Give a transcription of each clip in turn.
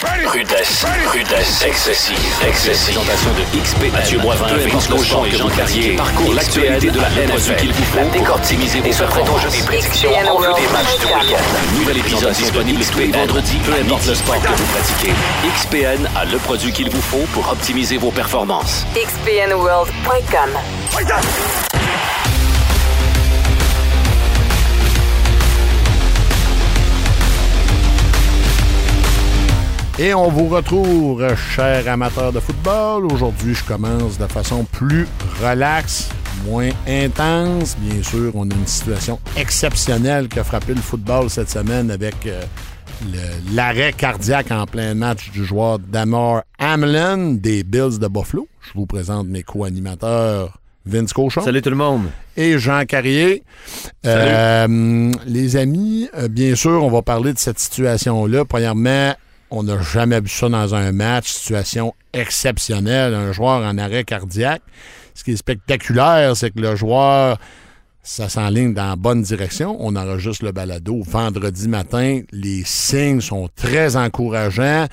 Rudesse, rudesse, excessive, excessive. Présentation de XP, Mathieu Boivin, Vince Cochon et Jean Cartier. Parcours l'actualité de la NFL qu'il vous faut pour optimiser vos performances. des prédictions en vue des matchs du week-end. Un nouvel épisode disponible tous les vendredis, peu importe le sport que vous pratiquez. XPN a le produit qu'il vous faut pour optimiser vos performances. xpnworld.com. Et on vous retrouve, chers amateurs de football. Aujourd'hui, je commence de façon plus relaxe, moins intense. Bien sûr, on a une situation exceptionnelle qui a frappé le football cette semaine avec euh, l'arrêt cardiaque en plein match du joueur Damar Hamlin des Bills de Buffalo. Je vous présente mes co-animateurs Vince Cochon Salut tout le monde. et Jean Carrier. Euh, les amis, euh, bien sûr, on va parler de cette situation-là. Premièrement, on n'a jamais vu ça dans un match, situation exceptionnelle, un joueur en arrêt cardiaque. Ce qui est spectaculaire, c'est que le joueur, ça s'enligne dans la bonne direction. On enregistre le balado vendredi matin. Les signes sont très encourageants.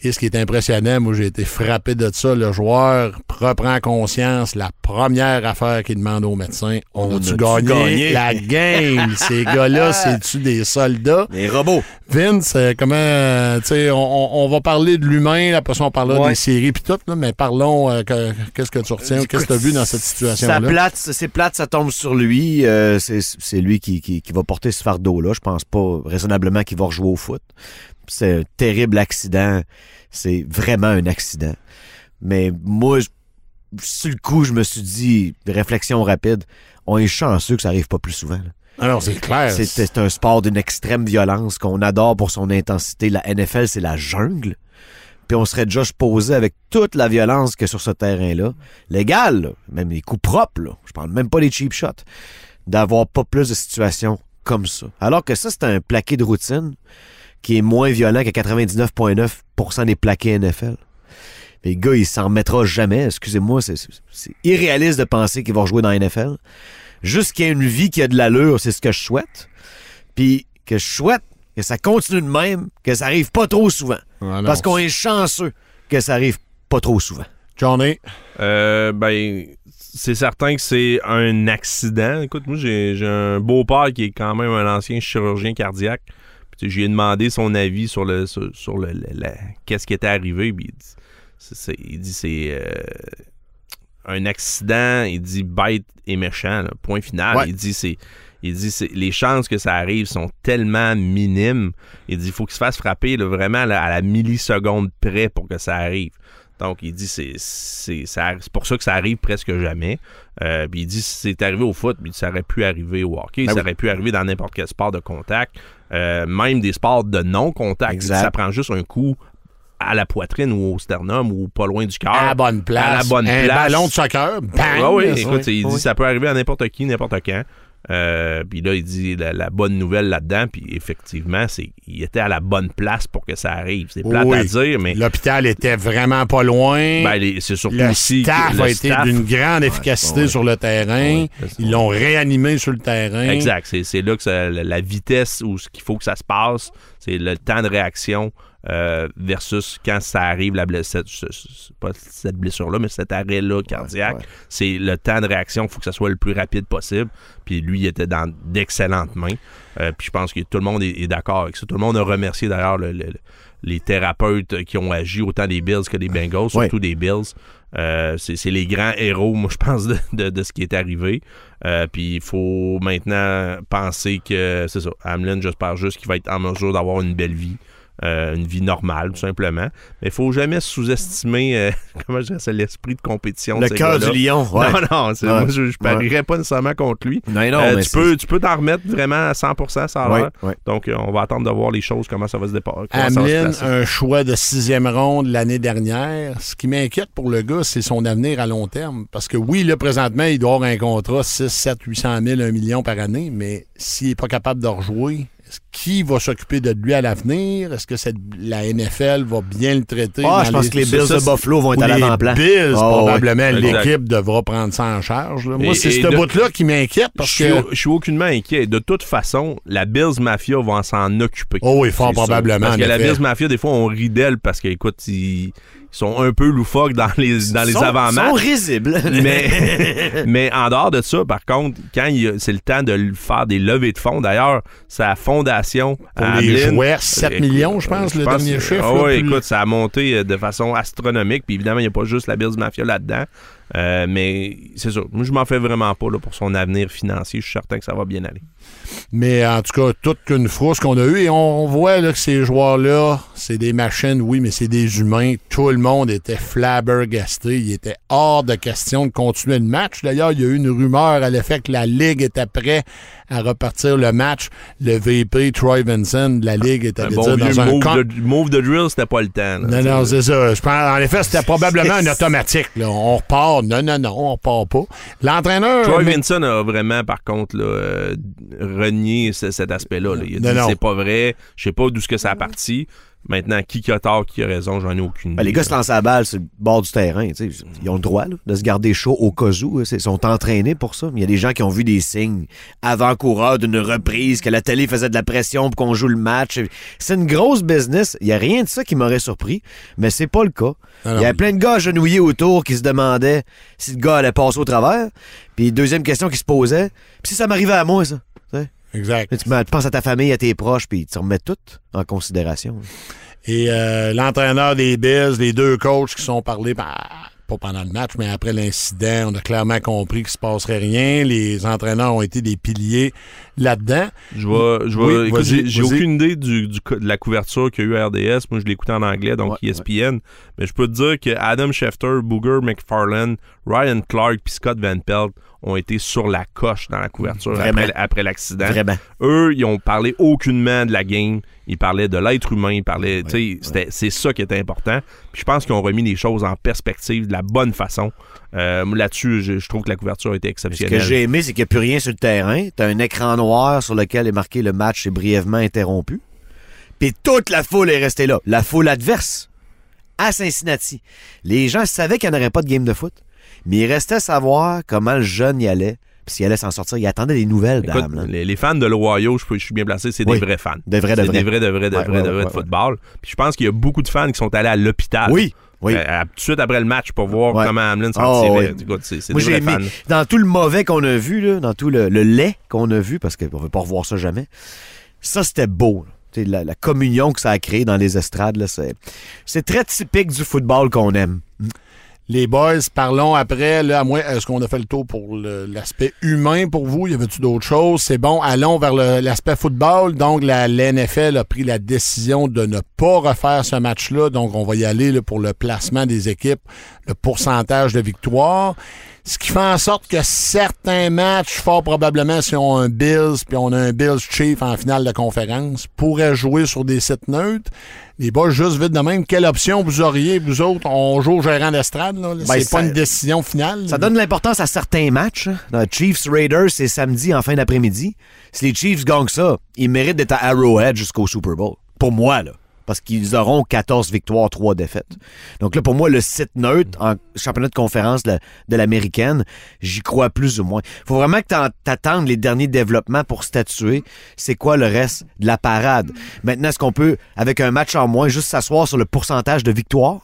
Et ce qui est impressionnant, moi j'ai été frappé de ça, le joueur reprend conscience, la première affaire qu'il demande au médecin, on a-tu a-tu gagné, gagné? la game? Ces gars-là, c'est-tu des soldats? Les robots. Vince, euh, comment, tu sais, on, on- on va parler de l'humain, après ça on parlera Ouais. des séries puis tout, là, mais parlons, euh, que- qu'est-ce que tu retiens, qu'est-ce que tu as vu dans cette Ça situation-là? plate, c'est plate, ça tombe sur lui. euh, c'est c'est lui qui, qui, qui va porter ce fardeau-là. Je pense pas raisonnablement qu'il va rejouer au foot. C'est un terrible accident. C'est vraiment un accident. Mais moi, je- sur le coup, je me suis dit, réflexion rapide, on est chanceux que ça arrive pas plus souvent. là. Alors c'est clair. C'est un sport d'une extrême violence qu'on adore pour son intensité. La NFL, c'est la jungle. Puis on serait déjà posé avec toute la violence que sur ce terrain-là. Légal, là, même les coups propres, là. je parle même pas des cheap shots, d'avoir pas plus de situations comme ça. Alors que ça, c'est un plaqué de routine qui est moins violent que 99,9% des plaqués NFL. Mais le gars, il s'en remettra jamais. Excusez-moi, c'est- irréaliste de penser qu'il va rejouer dans la NFL. Juste qu'il y ait une vie qui a de l'allure, c'est ce que je souhaite. Puis que je souhaite que ça continue de même, que ça arrive pas trop souvent. Ah. Parce qu'on est chanceux que ça arrive pas trop souvent. Johnny, Euh, ben, c'est certain que c'est un accident. Écoute, moi, j'ai j'ai un beau-père qui est quand même un ancien chirurgien cardiaque. J'ai demandé son avis sur le sur, le, qu'est-ce qui était arrivé. Puis il dit, c'est- c'est- il dit c'est euh, un accident. Il dit bête et méchant. là, point final. Ouais. Il dit c'est il dit c'est les chances que ça arrive sont tellement minimes. Il dit faut qu'il se fasse frapper là, vraiment là, à la milliseconde près pour que ça arrive. Donc, il dit c'est c'est c'est pour ça que ça arrive presque jamais. Euh, puis il dit si c'est arrivé au foot, puis ça aurait pu arriver au hockey, Ben ça oui. aurait pu arriver dans n'importe quel sport de contact, euh, même des sports de non-contact. Exact. Ça prend juste un coup à la poitrine ou au sternum ou pas loin du cœur. à la bonne place. À la bonne un place. ballon de soccer, bang! Ah oui, écoute, il oui. dit ça peut arriver à n'importe qui, n'importe quand. Euh, puis là, il dit la, la bonne nouvelle là-dedans, puis effectivement, c'est il était à la bonne place pour que ça arrive. C'est plate Oui. à dire, mais L'hôpital était vraiment pas loin. ben, c'est surtout le staff le a été d'une grande efficacité ouais. sur le terrain. Ouais. Ils l'ont réanimé sur le terrain. Exact. C'est, là que ça- la, la vitesse où ce qu'il faut que ça se passe, c'est le temps de réaction euh, versus quand ça arrive, la blessure, pas cette blessure-là, mais cet arrêt-là cardiaque, ouais. c'est le temps de réaction, il faut que ça soit le plus rapide possible. Puis lui, il était dans d'excellentes mains. Euh, puis je pense que tout le monde est, est d'accord avec ça. Tout le monde a remercié d'ailleurs le- le- les thérapeutes qui ont agi, autant des Bills que des Bengals, Ouais. surtout des Bills. Euh, c'est, c'est les grands héros, moi, je pense, de, de- de ce qui est arrivé. Euh, puis il faut maintenant penser que, c'est ça, Hamlin, j'espère juste qu'il va être en mesure d'avoir une belle vie. Euh, une vie normale, tout simplement. Mais il faut jamais sous-estimer, euh, comment je dirais ça, l'esprit de compétition. Le cœur du lion, ouais. Non, non, c'est- Ouais. moi, je, je parierais pas nécessairement contre lui. Non, non, Euh, mais tu, peux, tu peux t'en remettre vraiment à 100%, ça a Ouais. Donc, on va attendre de voir les choses, comment ça va se Hamlin, placer. un choix de sixième ronde l'année dernière. Ce qui m'inquiète pour le gars, c'est son avenir à long terme. Parce que oui, là, présentement, il doit avoir un contrat 6, 7, 800 000, 1 million par année, mais s'il n'est pas capable de rejouer, qui va s'occuper de lui à l'avenir? Est-ce que cette- la NFL va bien le traiter? Ah, je pense que les Bills ça, de Buffalo vont être à les l'avant-plan. Bills, Ah, probablement, l'équipe devra prendre ça en charge. là. Moi, c'est ce bout-là qui m'inquiète parce je, suis, que... je suis aucunement inquiet. De toute façon, la Bills Mafia va s'en occuper. Oh oui, fort sûr. probablement. Parce que la. Bills Mafia, des fois, on rit d'elle parce qu'écoute, ils, ils sont un peu loufoques dans les, dans les Sont- sont avant-matchs. risibles. Mais, mais en dehors de ça, par contre, quand il c'est le temps de faire des levées de fonds, d'ailleurs, sa fondation Pour à les Abilene, jouets, 7 écoute, millions, je pense, le dernier chiffre, Ah là, oui, écoute, ça a monté euh, de façon astronomique. Puis évidemment, il n'y a pas juste la Bills Mafia là-dedans. Euh, mais c'est ça. Moi, je m'en fais vraiment pas là, pour son avenir financier. Je suis certain que ça va bien aller. Mais en tout cas, toute qu'une frousse qu'on a eue. Et on, voit là, que ces joueurs-là, c'est des machines, oui, mais c'est des humains. Tout le monde était flabbergasté. Il était hors de question de continuer le match. D'ailleurs, il y a eu une rumeur à l'effet que la Ligue était prête à repartir le match. Le VP, Troy Vincent, de la Ligue, Un allé bon dans un move, con- de, move de drill, c'était pas le temps. là. Non, non, c'est ça. Je pense, en effet, c'était probablement un automatique. là. On repart. Non, non, non, on repart pas. L'entraîneur. Troy mais- Vincent a vraiment, par contre, là, euh, renié ce- cet aspect-là. là. Il a Non, dit c'est pas vrai, je sais pas d'où ce que ça a parti. Maintenant, qui a tort, qui a raison, j'en ai aucune Ben, les gars là. se lancent à la balle sur le bord du terrain. Ils ont le droit là, de se garder chaud au cas où. Ils sont entraînés pour ça. Il y a des gens qui ont vu des signes avant-coureurs d'une reprise, que la télé faisait de la pression pour qu'on joue le match. C'est une grosse business. Il n'y a rien de ça qui m'aurait surpris, mais c'est pas le cas. Il Alors, y avait plein de gars agenouillés autour qui se demandaient si le gars allait passer au travers. Puis deuxième question qui se posait, puis si ça m'arrivait à moi, ça? Exact. Tu penses à ta famille, à tes proches, puis tu remets tout en considération. Et euh, l'entraîneur des Bills, les deux coachs qui sont parlés, ben, pas pendant le match, mais après l'incident, on a clairement compris qu'il ne se passerait rien. Les entraîneurs ont été des piliers là-dedans. Je vais, je vais, Oui, écoute, vas-y, j'ai aucune idée du, de la couverture qu'il y a eu à RDS. Moi, je l'écoutais en anglais, donc Ouais, ESPN. Mais je peux te dire que Adam Schefter, Booger McFarlane, Ryan Clark puis Scott Van Pelt ont été sur la coche dans la couverture Vraiment. après, après l'accident. Eux, ils ont parlé aucunement de la game. Ils parlaient de l'être humain. Ils parlaient, c'est ça qui était important. Puis je pense qu'ils ont remis les choses en perspective de la bonne façon. Euh, Là-dessus, je, je trouve que la couverture a été Ce exceptionnelle. que j'ai aimé, c'est qu'il n'y a plus rien sur le terrain. T'as un écran noir sur lequel est marqué le match est brièvement interrompu. Puis toute la foule est restée là. La foule adverse. À Cincinnati. Les gens savaient qu'il n'y en aurait pas de game de foot. Mais ils restaient à savoir comment le jeune y allait. Puis s'il allait s'en sortir. Ils attendaient des nouvelles, Écoute, dame. les, les fans de l'Ohio, je, je suis bien placé, c'est Oui. des vrais fans. De vrai, de C'est vrai. des vrais, de vrai, de Ouais, vrai, ouais, de ouais, vrai ouais, de football. Puis je pense qu'il y a beaucoup de fans qui sont allés à l'hôpital. Oui, oui. euh, tout de suite après le match pour voir Ouais. comment Hamlin s'en Oh, tirait. des vrais aimé. fans. Dans tout le mauvais qu'on a vu, là, dans tout le, le lait qu'on a vu, parce qu'on ne veut pas revoir ça jamais, ça, c'était beau. La, la communion que ça a créé dans les estrades, c'est très typique du football qu'on aime. Les boys, parlons après. Là, à moi, est-ce qu'on a fait le tour pour l'aspect humain pour vous? Y avait-tu d'autres choses? C'est bon, allons vers l'aspect football. Donc, la, l'NFL a pris la décision de ne pas refaire ce match-là. Donc, on va y aller pour le placement des équipes, le pourcentage de victoire. Ce qui fait en sorte que certains matchs, fort probablement, si on a un Bills, puis on a un Bills Chief en finale de conférence, pourraient jouer sur des sites neutres. Les boys, juste vite de même, quelle option vous auriez, vous autres? On joue au gérant d'estrade, là. c'est Ben, pas ça- une décision finale. Ça donne de l'importance à certains matchs. hein. Dans Chiefs Raiders, c'est samedi en fin d'après-midi. Si les Chiefs gagnent ça, ils méritent d'être à Arrowhead jusqu'au Super Bowl. Pour moi, là. Parce qu'ils auront 14 victoires, 3 défaites. Donc là, pour moi, le site neutre en championnat de conférence de, la- de l'américaine, j'y crois plus ou moins. faut vraiment que t'en- t'attendes les derniers développements pour statuer c'est quoi le reste de la parade? Maintenant, est-ce qu'on peut, avec un match en moins, juste s'asseoir sur le pourcentage de victoires?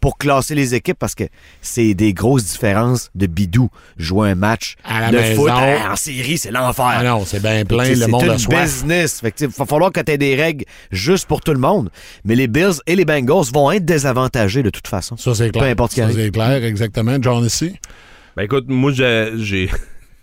Pour classer les équipes? Parce que c'est des grosses différences de bidou. Jouer un match À la de maison. foot hein, en série, c'est l'enfer. Ah non, c'est bien plein, le c'est monde une a soif. business. Sais, va falloir que tu aies des règles juste pour tout le monde. Mais les Bills et les Bengals vont être désavantagés de toute façon. Ça, c'est clair. Peu importe qui Ça, c'est clair, exactement. John ici? Ben écoute, moi j'ai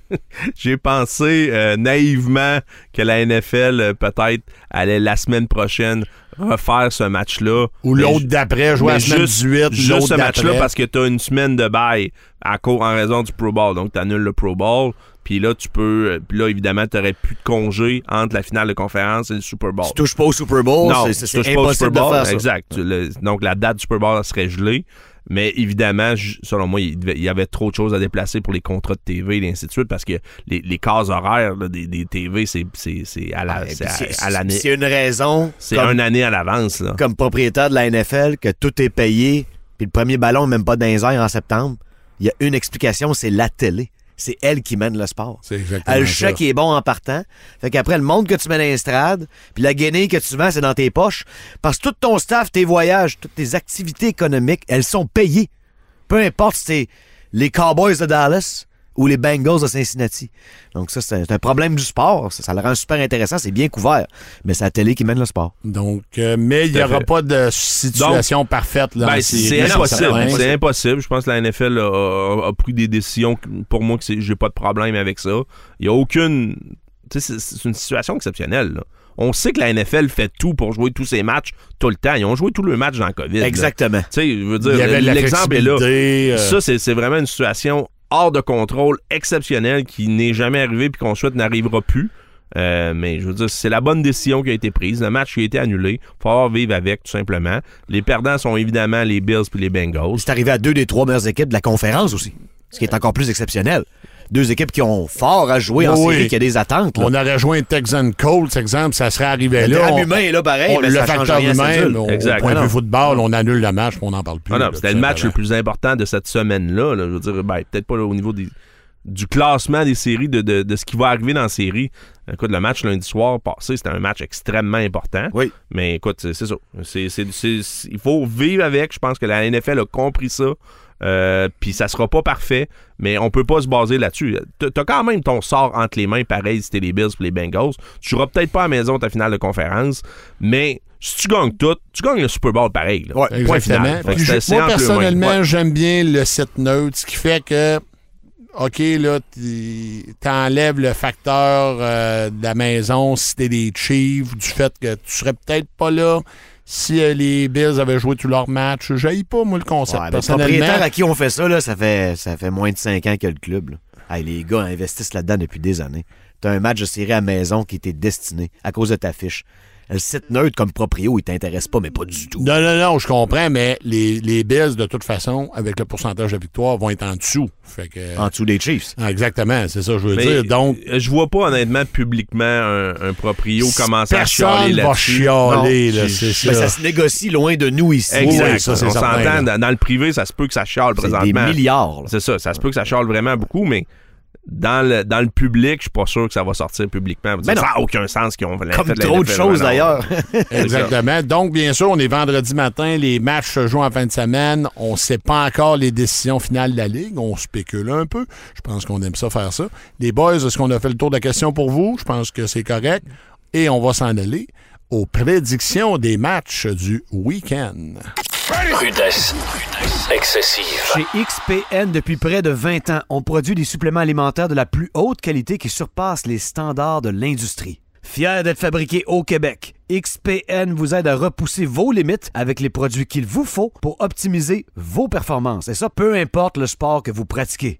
j'ai pensé euh, naïvement que la NFL euh, peut-être allait la semaine prochaine refaire ce match-là. Ou l'autre d'après, jouer à la semaine juste, 18, juste ce match-là parce que tu as une semaine de bail à en raison du Pro Bowl. Donc tu annules le Pro Bowl. Puis là, tu peux. euh, Puis là, évidemment, tu n'aurais plus de congé entre la finale de conférence et le Super Bowl. Tu touches pas au Super Bowl, Non, c'est- c'est pas au impossible Super Bowl. de faire ça. Exact. Tu- le- donc, la date du Super Bowl serait gelée. Mais évidemment, selon moi, il, y avait trop de choses à déplacer pour les contrats de TV et ainsi de suite parce que les, les cases horaires là, des, des TV, c'est c'est- c'est à la- c'est à- à l'année. Une raison C'est une année à l'avance. comme propriétaire de la NFL que tout est payé, puis le premier ballon même pas airs en septembre. Il y a une explication, c'est la télé. C'est elle qui mène le sport. C'est exactement Elle, le ça. chèque est bon en partant. Fait qu'après, le monde que tu mets dans l'estrade, puis la guinée que tu vends, c'est dans tes poches. Parce que tout ton staff, tes voyages, toutes tes activités économiques, elles sont payées. Peu importe si c'est les Cowboys de Dallas ou les Bengals de Cincinnati. Donc ça, c'est un- problème du sport. Ça, ça le rend super intéressant. C'est bien couvert. Mais c'est la télé qui mène le sport. Donc, euh, mais il n'y aura fait. pas de situation parfaite. Là, en Ben, c'est impossible. C'est impossible. Je pense que la NFL a, pris des décisions pour moi que c'est- j'ai pas de problème avec ça. Il y a aucune. tu sais, C'est une situation exceptionnelle. là. On sait que la NFL fait tout pour jouer tous ses matchs tout le temps. Ils ont joué tous les matchs dans le COVID. Exactement. Tu sais, je veux dire, l'exemple est là. euh, Ça, c'est c'est vraiment une situation hors de contrôle, exceptionnelle, qui n'est jamais arrivée puis qu'on souhaite n'arrivera plus. Euh, mais je veux dire, c'est la bonne décision qui a été prise. Le match qui a été annulé. Faut vivre avec, tout simplement. Les perdants sont évidemment les Bills puis les Bengals. C'est arrivé à deux des trois meilleures équipes de la conférence aussi. Ce qui est encore plus exceptionnel. Deux équipes qui ont fort à jouer en Oui. série, qui a des attentes. là. On aurait joué un Texan Colts, exemple, ça serait arrivé Le là. on- humain est là pareil, on- mais le ça facteur humain, bulle. au, point de Ah vue football, on annule le match, puis on n'en parle plus. Ah c'était le match le plus important de cette semaine-là. là. Je veux dire, ben, peut-être pas là, au niveau des- du classement des séries, de, de- de ce qui va arriver dans la série. Écoute, le match lundi soir passé, c'était un match extrêmement important. Oui. Mais écoute, c'est ça. Il faut vivre avec. Je pense que la NFL a compris ça. Euh, Puis ça sera pas parfait, mais on peut pas se baser là-dessus. T'as quand même ton sort entre les mains, pareil, si t'es les Bills les Bengals. Tu joueras peut-être pas à la maison ta finale de conférence, mais si tu gagnes tout, tu gagnes le Super Bowl pareil. là. Ouais, Point exactement. final. Puis je- moi, personnellement, Ouais. j'aime bien le site neutre, ce qui fait que, OK, là, t'enlèves le facteur euh, de la maison si t'es des Chiefs, du fait que tu serais peut-être pas là si euh, les Bills avaient joué tous leurs matchs. J'aille pas, moi, le concept. Ouais, le personnellement. propriétaire à qui on fait ça, là, ça, fait, ça fait moins de 5 ans que le club. là. Hey, les gars investissent là-dedans depuis des années. T'as un match de série à maison qui était destiné à cause de ta fiche. Le site neutre comme proprio, il t'intéresse pas, mais pas du tout. Non, non, non, je comprends, mais les, les Bills, de toute façon, avec le pourcentage de victoire, vont être en dessous. Fait que, En dessous des Chiefs. Ah, exactement, c'est ça que je veux Mais, dire. Donc, euh, je vois pas honnêtement publiquement un, un proprio commencer à chialer là-dessus. chialer, Non, là, j'ai- c'est Mais ça. ça se négocie loin de nous ici. Exact. Oui, ça, on s'entend, dans, dans le privé, ça se peut que ça chiale C'est des présentement. milliards. C'est ça, ça se peut que ça chiale vraiment beaucoup, mais dans le, dans le public, je suis pas sûr que ça va sortir publiquement. Ben non. ça n'a aucun sens qu'ils ont fait Comme trop de choses non. d'ailleurs. Exactement. Donc, bien sûr, on est vendredi matin, les matchs se jouent en fin de semaine. On ne sait pas encore les décisions finales de la Ligue. On spécule un peu. Je pense qu'on aime ça faire ça. Les boys, est-ce qu'on a fait le tour de la question pour vous? Je pense que c'est correct. Et on va s'en aller aux prédictions des matchs du week-end. Rudesse. Excessive. Chez XPN, depuis près de 20 ans, on produit des suppléments alimentaires de la plus haute qualité qui surpassent les standards de l'industrie. Fier d'être fabriqué au Québec, XPN vous aide à repousser vos limites avec les produits qu'il vous faut pour optimiser vos performances. Et ça, peu importe le sport que vous pratiquez.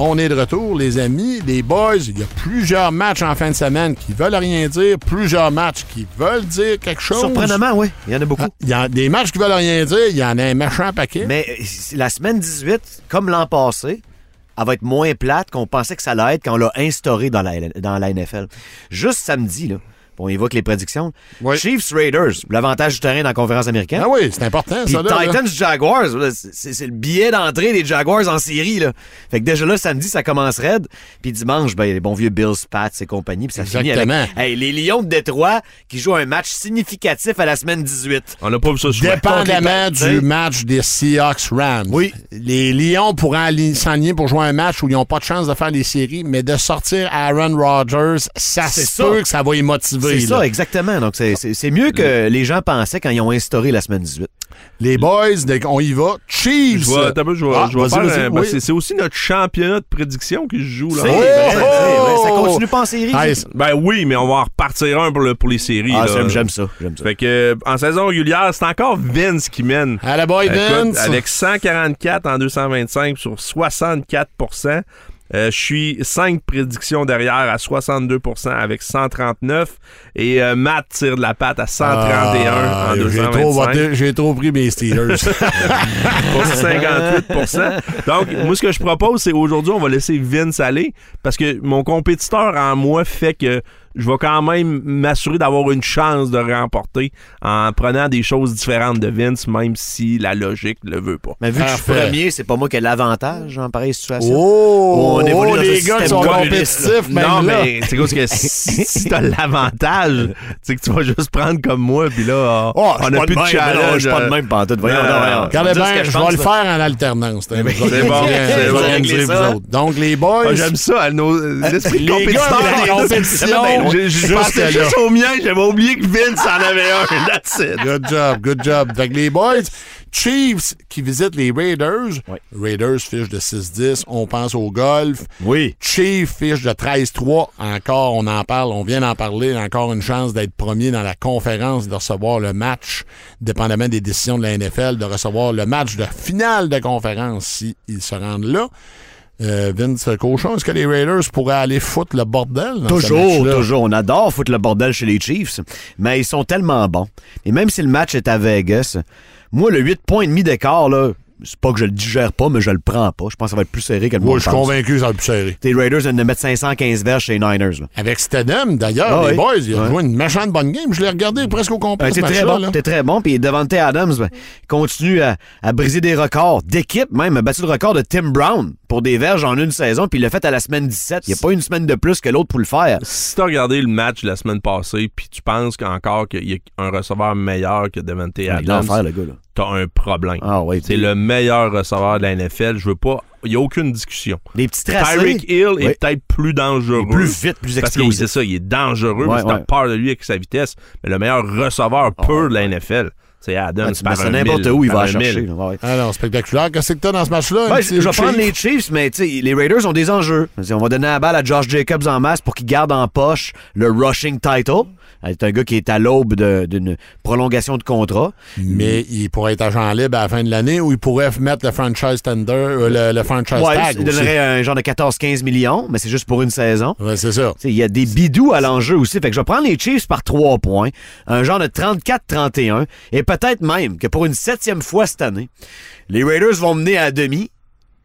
On est de retour, les amis, les boys. Il y a plusieurs matchs en fin de semaine qui veulent rien dire, plusieurs matchs qui veulent dire quelque chose. Surprenamment, oui. Il y en a beaucoup. Ah, Il y a des matchs qui veulent rien dire, il y en a un méchant paquet. Mais euh, la semaine 18, comme l'an passé, elle va être moins plate qu'on pensait que ça allait être quand on l'a instauré dans la, dans la NFL. Juste samedi, là, on évoque les prédictions. Oui. Chiefs Raiders, l'avantage du terrain dans la conférence américaine. Ah oui, c'est important, Puis ça. Là, là. Titans Jaguars, là, c'est c'est le billet d'entrée des Jaguars en série. Là. Fait que déjà là, samedi, ça commence raide. Puis dimanche, ben, les bons vieux Bills, Pats et compagnie. Puis ça finit avec Exactement. hey, les Lions de Détroit qui jouent un match significatif à la semaine 18. On n'a pas vu ça souvent. Dépendamment les du match des Seahawks Rams. Oui. Les Lions pourraient ali- s'enligner pour jouer un match où ils n'ont pas de chance de faire les séries, mais de sortir Aaron Rodgers, ça C'est se peut que ça va y motiver. C'est ça, exactement. Donc, c'est- mieux que les gens pensaient quand ils ont instauré la semaine 18. Les boys, qu'on y va, Chiefs! Je oui. c'est, aussi notre championnat de prédiction que je joue. Là. Oh! Ça Oh! continue pas en série. Ben oui, mais on va en repartir un pour, le- pour les séries. Ah, j'aime j'aime ça. Fait que en saison régulière, c'est encore Vince qui mène. à la boy Écoute, Vince! avec 144 en 225 sur 64 euh, Je suis 5 prédictions derrière à 62% avec 139. Et euh, Matt tire de la patte à 131 Ah, en j'ai 225 trop, trop pris mes Steelers. pour 58% Donc, moi, ce que je propose, c'est aujourd'hui, on va laisser Vince aller parce que mon compétiteur en moi fait que je vais quand même m'assurer d'avoir une chance de remporter en prenant des choses différentes de Vince, même si la logique le veut pas. Mais vu que je suis premier, c'est pas moi qui ai l'avantage en pareille situation. oh! On évolue oh, dans les gars sont compétitifs, même non, là. mais c'est cause que si, si t'as l'avantage, c'est que tu vas juste prendre comme moi, puis là, Oh, on a plus de Je challenge. suis pas de même pantoute. Voyons, Non, non, non, voyons. non. Regardez Dire ce bien, que je vais le faire en alternance. ben, c'est bon, c'est bon. Donc, les boys, Ah, J'aime ça, nos- l'esprit de compétition, J'ai juste au mien, j'avais oublié que Vince en avait un. That's it. Good job, good job. Fait que les boys, Chiefs qui visitent les Raiders. Ouais. Raiders fiche de 6-10. On pense au golf. Oui. Chiefs fiche de 13-3. Encore, on en parle, on vient d'en parler. Encore une chance d'être premier dans la conférence, de recevoir le match, dépendamment des décisions de la NFL, de recevoir le match de finale de conférence s'ils se rendent là. Euh, Vince Cochon, est-ce que les Raiders pourraient aller foutre le bordel? dans Toujours, toujours. On adore foutre le bordel chez les Chiefs, mais ils sont tellement bons. Et même si le match est à Vegas, moi, le 8 points et demi d'écart, là, c'est pas que je le digère pas, mais je le prends pas. Je pense que ça va être plus serré que le Moi, monde je suis convaincu que ça va être plus serré. Les Raiders viennent de mettre 515 verges chez les Niners. là. Avec Stedham, d'ailleurs, Ah les oui. boys, il a Ouais. joué une méchante bonne game. Je l'ai regardé presque au complet, Ben, t'es très bon, très bon. Puis Devante Adams ben, continue à, à briser des records d'équipe, même a battu le record de Tim Brown pour des verges en une saison, puis il l'a fait à la semaine 17. Il n'y a pas une semaine de plus que l'autre pour le faire. Si t'as regardé le match de la semaine passée, puis tu penses qu'encore qu'il y a un receveur meilleur que Devante Il Adams, l'enfer, le gars. Là. T'as un problème. Ah C'est le meilleur receveur de la NFL. Je veux pas. Il n'y a aucune discussion. Les petits tracés. Tyreek Hill Oui. est peut-être plus dangereux. Il est plus vite, plus Parce que oui, explosif. c'est ça, il est dangereux, Ouais, si t'as peur de lui avec sa vitesse. Mais le meilleur receveur pur de la NFL, c'est Adams. Ça un n'importe où, il va chercher. Ouais. Ah non, spectaculaire. Qu'est-ce que t'as dans ce match-là? Je vais prendre les Chiefs, mais tu sais, les Raiders ont des enjeux. On va donner la balle à Josh Jacobs en masse pour qu'il garde en poche le rushing title. C'est un gars qui est à l'aube d'une prolongation de contrat. Mais il pourrait être agent libre à la fin de l'année ou il pourrait mettre le franchise tender, euh, le, le franchise Ouais, tag il donnerait un genre de 14-15 millions, mais c'est juste pour une saison. Ouais, c'est ça. Il y a des bidous à l'enjeu aussi. Fait que je vais prendre les Chiefs par 3 points, un genre de 34-31, et peut-être même que pour une septième fois cette année, les Raiders vont mener à demi,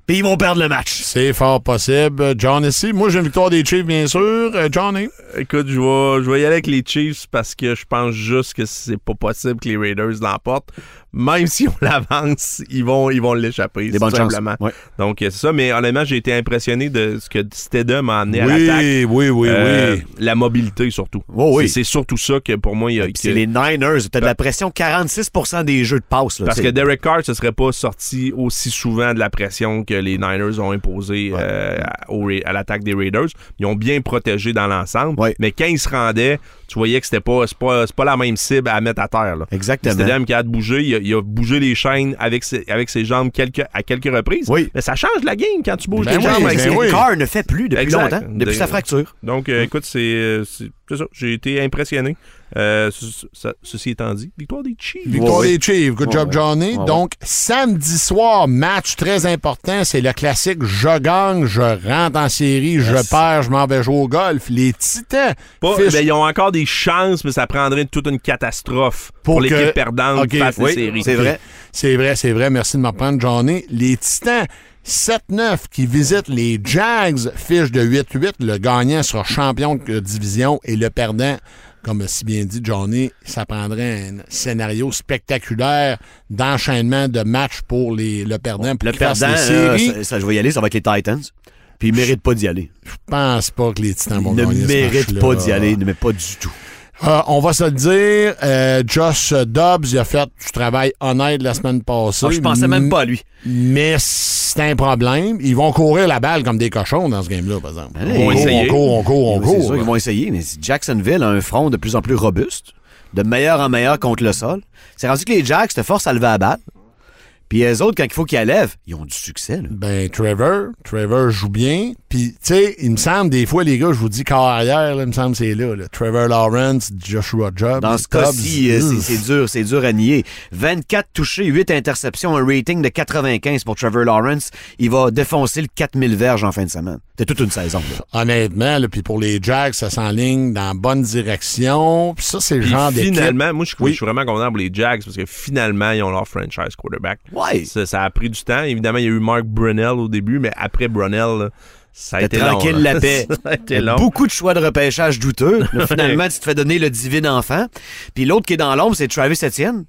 puis ils vont perdre le match. C'est fort possible. John ici. Moi, j'ai une victoire des Chiefs, bien sûr. Euh, Johnny? Écoute, je vais, je vais y aller avec les Chiefs parce que je pense juste que c'est pas possible que les Raiders l'emportent. Même si on l'avance, ils vont ils vont l'échapper. Des bonnes simplement. Ouais. Donc, euh, c'est ça. Mais honnêtement, j'ai été impressionné de ce que Stedham a amené à l'attaque. Oui, oui, oui, Euh, oui. La mobilité, surtout. Oh oui. C'est surtout ça que pour moi, il y a. Puis c'est les Niners. T'as de la pression 46% des jeux de passe. là, Parce que. Derek Carr ne serait pas sorti aussi souvent de la pression que les Niners ont imposé euh, à, l'attaque des Raiders. Ils ont bien protégé dans l'ensemble. Ouais. Mais quand ils se rendaient, tu voyais que c'était pas, c'est pas, c'est pas la même cible à mettre à terre. Là. Exactement. C'était qui a de bouger. Il a, il a bougé les chaînes avec ses, avec ses jambes quelques, à quelques reprises. Oui. Mais ça change la game quand tu bouges Ben les oui, jambes. avec ben ses- oui. Carr ne fait plus depuis Exact. longtemps, depuis De- sa fracture. Donc, euh, écoute, c'est, c'est, ça. J'ai été impressionné. Euh, ce- ce- ceci étant dit, victoire des Chiefs. Victoire Ouais, des Chiefs. Good Ouais, job. Johnny. Ouais, Donc, samedi soir, match très important. C'est le classique je gagne, je rentre en série, je perds, je m'en vais jouer au golf. Les Titans. Pas- fichent- ben, ils ont encore des chances, mais ça prendrait toute une catastrophe pour, Pour l'équipe perdante Ok, face oui, séries. c'est vrai. C'est vrai, c'est vrai. Merci de me reprendre, Johnny. Les Titans 7-9 qui visitent les Jags, fiche de 8-8. Le gagnant sera champion de division et le perdant, comme si bien dit Johnny, ça prendrait un scénario spectaculaire d'enchaînement de matchs pour les, le perdant. Pour Le perdant, euh, ça, ça, je vais y aller, ça va être les Titans. Puis il mérite pas d'y aller. Je pense pas que les Titans vont Il ne gagner ce mérite match-là. pas d'y aller, ne met pas du tout. Euh, on va se le dire, euh, Josh Dobbs, il a fait du travail honnête la semaine passée. Ah, je pensais même pas à lui. Mais c'est un problème. Ils vont courir la balle comme des cochons dans ce game-là, par exemple. Allez, on, ils vont court, essayer. on court, on court, on C'est sûr qu'ils vont essayer, mais si Jacksonville a un front de plus en plus robuste. de meilleur en meilleur contre le sol. C'est rendu que les Jacks te forcent à lever la balle. Puis les autres, quand il faut qu'ils la lèvent, ils ont du succès. Là. Ben, Trevor, Trevor joue bien. Puis, tu sais, il me semble, des fois, les gars, je vous dis corps arrière, là, il me semble que c'est là, là. Trevor Lawrence, Joshua Job. Dans ce cas-ci, euh, c'est- dur, c'est dur à nier. 24 touchés, 8 interceptions, un rating de 95 pour Trevor Lawrence. Il va défoncer le 4000 verges en fin de semaine. C'est toute une saison. là. Honnêtement, là, puis pour les Jacks, ça s'enligne dans la bonne direction. Puis ça, c'est le genre d'équipe. finalement, moi, je, Oui. suis vraiment content pour les Jags parce que finalement, ils ont leur franchise quarterback. Ouais. Ça, ça a pris du temps. Évidemment, il y a eu Mark Brunell au début, mais après Brunell, là, ça a été long. tranquille, là. la paix. ça a été long. Beaucoup de choix de repêchage douteux. Là, finalement, tu te fais donner le divin enfant. Puis l'autre qui est dans l'ombre, c'est Travis Etienne.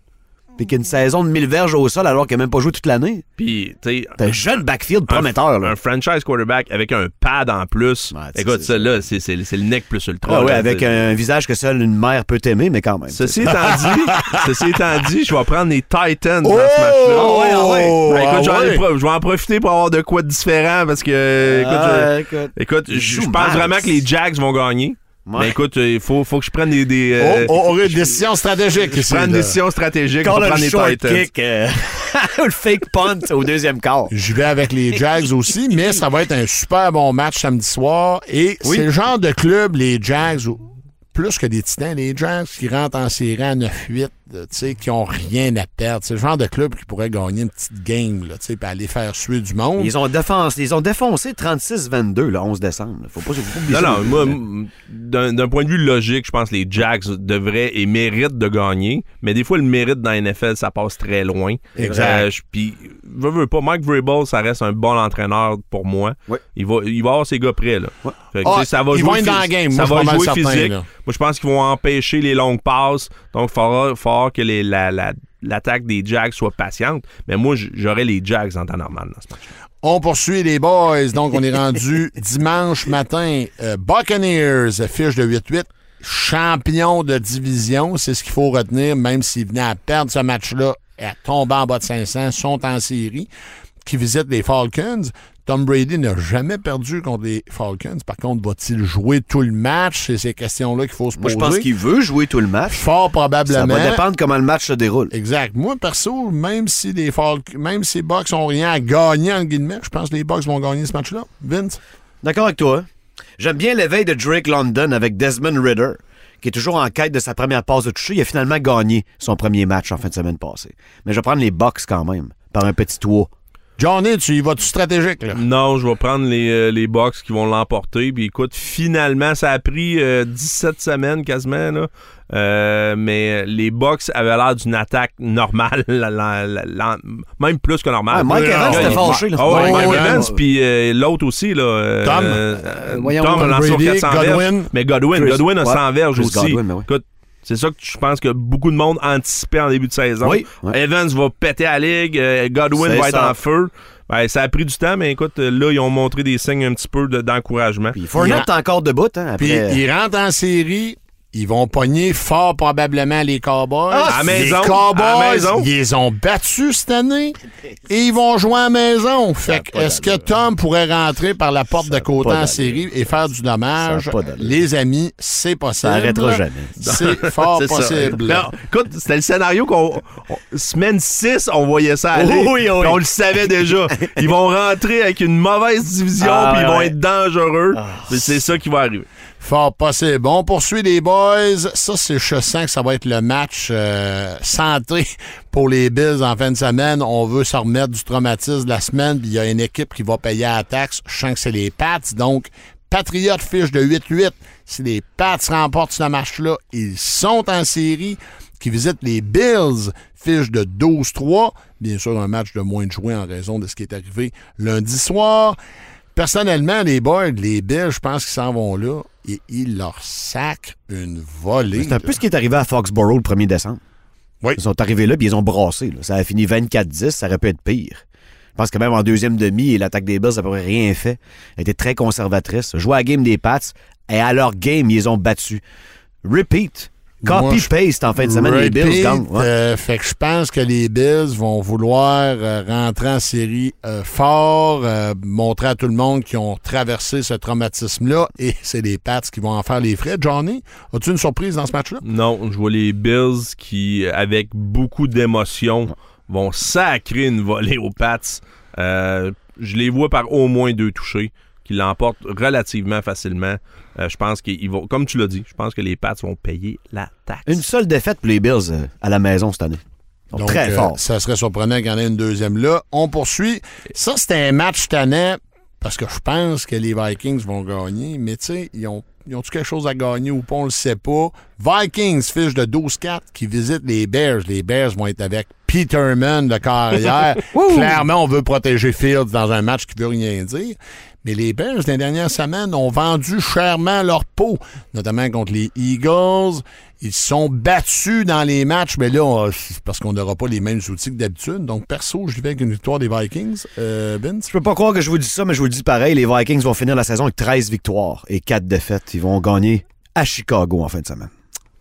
Puis qui a une saison de 1000 verges au sol alors qu'il n'a même pas joué toute l'année. Puis, tu un jeune backfield prometteur. Là. un franchise quarterback avec un pad en plus. Ouais, Écoute, ça, là, c'est le neck plus ultra. Ah ouais, là, avec un visage que seule une mère peut aimer, mais quand même. Ceci étant dit, ceci étant dit, je vais prendre les Titans Oh! dans ce match-là. Ah ouais, ah ouais. Ben, écoute, ouais. je vais en profiter pour avoir de quoi de différent parce que, écoute, je- écoute. je, pense vraiment que les Jags vont gagner. Ouais. Mais écoute, il faut, faut que je prenne des. des Oh, euh, oh, oh, une décision stratégique je prends une décision stratégique. Le prendre les short kick, euh, le fake punt au deuxième quart. Je vais avec les Jags aussi, mais ça va être un super bon match samedi soir. Et Oui. c'est le genre de club, les Jags, ou- plus que des Titans, les Jags qui rentrent en série à 9-8, qui ont rien à perdre. C'est le genre de club qui pourrait gagner une petite game, là, puis aller faire suer du monde. Ils ont, défoncé, ils ont défoncé 36-22 le 11 décembre. Faut pas, faut pas oublier Non, ça. non, moi, m- d'un point de vue logique, je pense que les Jags devraient et méritent de gagner. Mais des fois, le mérite dans la NFL, ça passe très loin. Exact. Euh, je- Puis, veux, veux pas, Mike Vrabel, ça reste un bon entraîneur pour moi. Ouais. Il, va, il va avoir ses gars prêts, là. Fait que, Ah, ça va ils jouer vont être dans la game. Ça Moi, va jouer certain, physique. là. Moi, je pense qu'ils vont empêcher les longues passes. Donc, il faudra, faudra que les- la- la- l'attaque des Jags soit patiente. Mais moi, j'aurais les Jags en temps normal dans ce match. On poursuit les boys. Donc, on est rendu dimanche matin. Euh, Buccaneers, fiche de 8-8. Champion de division, c'est ce qu'il faut retenir, même s'ils venaient à perdre ce match-là et à tomber en bas de 500, sont en série, qui visitent les Falcons. Tom Brady n'a jamais perdu contre les Falcons. Par contre, va-t-il jouer tout le match? C'est ces questions-là qu'il faut se Moi, poser. je pense qu'il veut jouer tout le match. Fort Ça probablement. va dépendre comment le match se déroule. Exact. Moi, perso, même si les Falcons, même si les Bucks ont rien à gagner, en guillemets, je pense que les Bucks vont gagner ce match-là. Vince? D'accord avec toi. J'aime bien l'éveil de Drake London avec Desmond Ritter, qui est toujours en quête de sa première passe de toucher. Il a finalement gagné son premier match en fin de semaine passée. Mais je vais prendre les Bucks quand même, par un petit toit. Johnny, tu y vas-tu stratégique, là? Non, je vais prendre les, euh, les Bucks qui vont l'emporter. Puis écoute, finalement, ça a pris euh, 17 semaines quasiment. Là. Euh, mais les Bucks avaient l'air d'une attaque normale, la- la- la- la- même plus que normale. Ah, Mike Evans était fâché. Là. Ah ouais, Ouais, Mike ouais, Evans, puis euh, l'autre aussi, là. Tom. euh, voyons, Tom a Tom lancé sur Brady, 400 verges. Godwin. Mais Godwin, Chris- Godwin a ouais, 100 verges aussi. Godwin. Écoute, c'est ça que je pense que beaucoup de monde anticipait en début de saison. Oui, ouais. Evans va péter à la ligue, euh, Godwin va être ça. en feu. Ben, ça a pris du temps, mais écoute, là, ils ont montré des signes un petit peu de- d'encouragement. Puis Fournette est encore debout. Hein, Puis après... ils rentrent en série. Ils vont pogner fort probablement les Cowboys. Ah, à les maison, Cowboys, à maison. ils les ont battus cette année et ils vont jouer à la maison. Fait que, est-ce que Tom pourrait rentrer par la porte de côté en série et faire du dommage? Les amis, c'est possible. Ça arrêtera jamais. C'est fort possible. Non, écoute, c'était le scénario qu'on. on- semaine 6, on voyait ça aller. Oui, oui, oui. Puis on le savait déjà. Ils vont rentrer avec une mauvaise division, Ah, puis ils vont ouais. être dangereux. Puis C'est ça qui va arriver. Fort possible. Bon, on poursuit les boys. Ça, c'est, je sens que ça va être le match euh, santé pour les Bills en fin de semaine. On veut se remettre du traumatisme de la semaine. Il y a une équipe qui va payer à la taxe. Je sens que c'est les Pats. Donc, Patriots fiche de 8-8. Si les Pats remportent ce match-là, ils sont en série. Qui visitent les Bills, fiche de 12-3. Bien sûr, un match de moins de jouer en raison de ce qui est arrivé lundi soir. Personnellement, les boys, les Bills, je pense qu'ils s'en vont là et ils leur sacrent une volée. C'est un peu ce qui est arrivé à Foxborough le 1er décembre. Oui. Ils sont arrivés là puis ils ont brassé. là. Ça a fini 24-10, ça aurait pu être pire. Je pense que même en deuxième demi, l'attaque des Bills n'a rien fait. Elle était très conservatrice. Jouer à la game des Pats et à leur game, ils les ont battus. Repeat. Copy-paste en fin de semaine, les Bills gagnent. ouais. euh, fait que je pense que les Bills vont vouloir euh, rentrer en série euh, fort, euh, montrer à tout le monde qu'ils ont traversé ce traumatisme-là et c'est les Pats qui vont en faire les frais. Johnny, as-tu une surprise dans ce match-là? Non, je vois les Bills qui, avec beaucoup d'émotion, vont sacrer une volée aux Pats. Euh, je les vois par au moins deux touchés, qui l'emportent relativement facilement. Euh, je pense qu'ils vont, comme tu l'as dit, je pense que les Pats vont payer la taxe. Une seule défaite pour les Bills euh, à la maison cette année. Ils sont Donc, très euh, forts. ça serait surprenant qu'il y en ait une deuxième là. On poursuit. Ça, c'était un match tannant parce que je pense que les Vikings vont gagner, mais tu sais, ils ont. Ils ont-tu quelque chose à gagner ou pas? On le sait pas. Vikings fiche de 12-4 qui visitent les Bears. Les Bears vont être avec Peterman, le carrière. Clairement, on veut protéger Fields dans un match qui veut rien dire. Mais les Bears, les dernières semaines, ont vendu chèrement leur peau, notamment contre les Eagles. Ils se sont battus dans les matchs, mais là, c'est parce qu'on n'aura pas les mêmes outils que d'habitude. Donc, perso, je vais avec une victoire des Vikings. Euh, Vince? Je peux pas croire que je vous dis ça, mais je vous le dis pareil. Les Vikings vont finir la saison avec 13 victoires et 4 défaites. Ils vont gagner à Chicago en fin de semaine.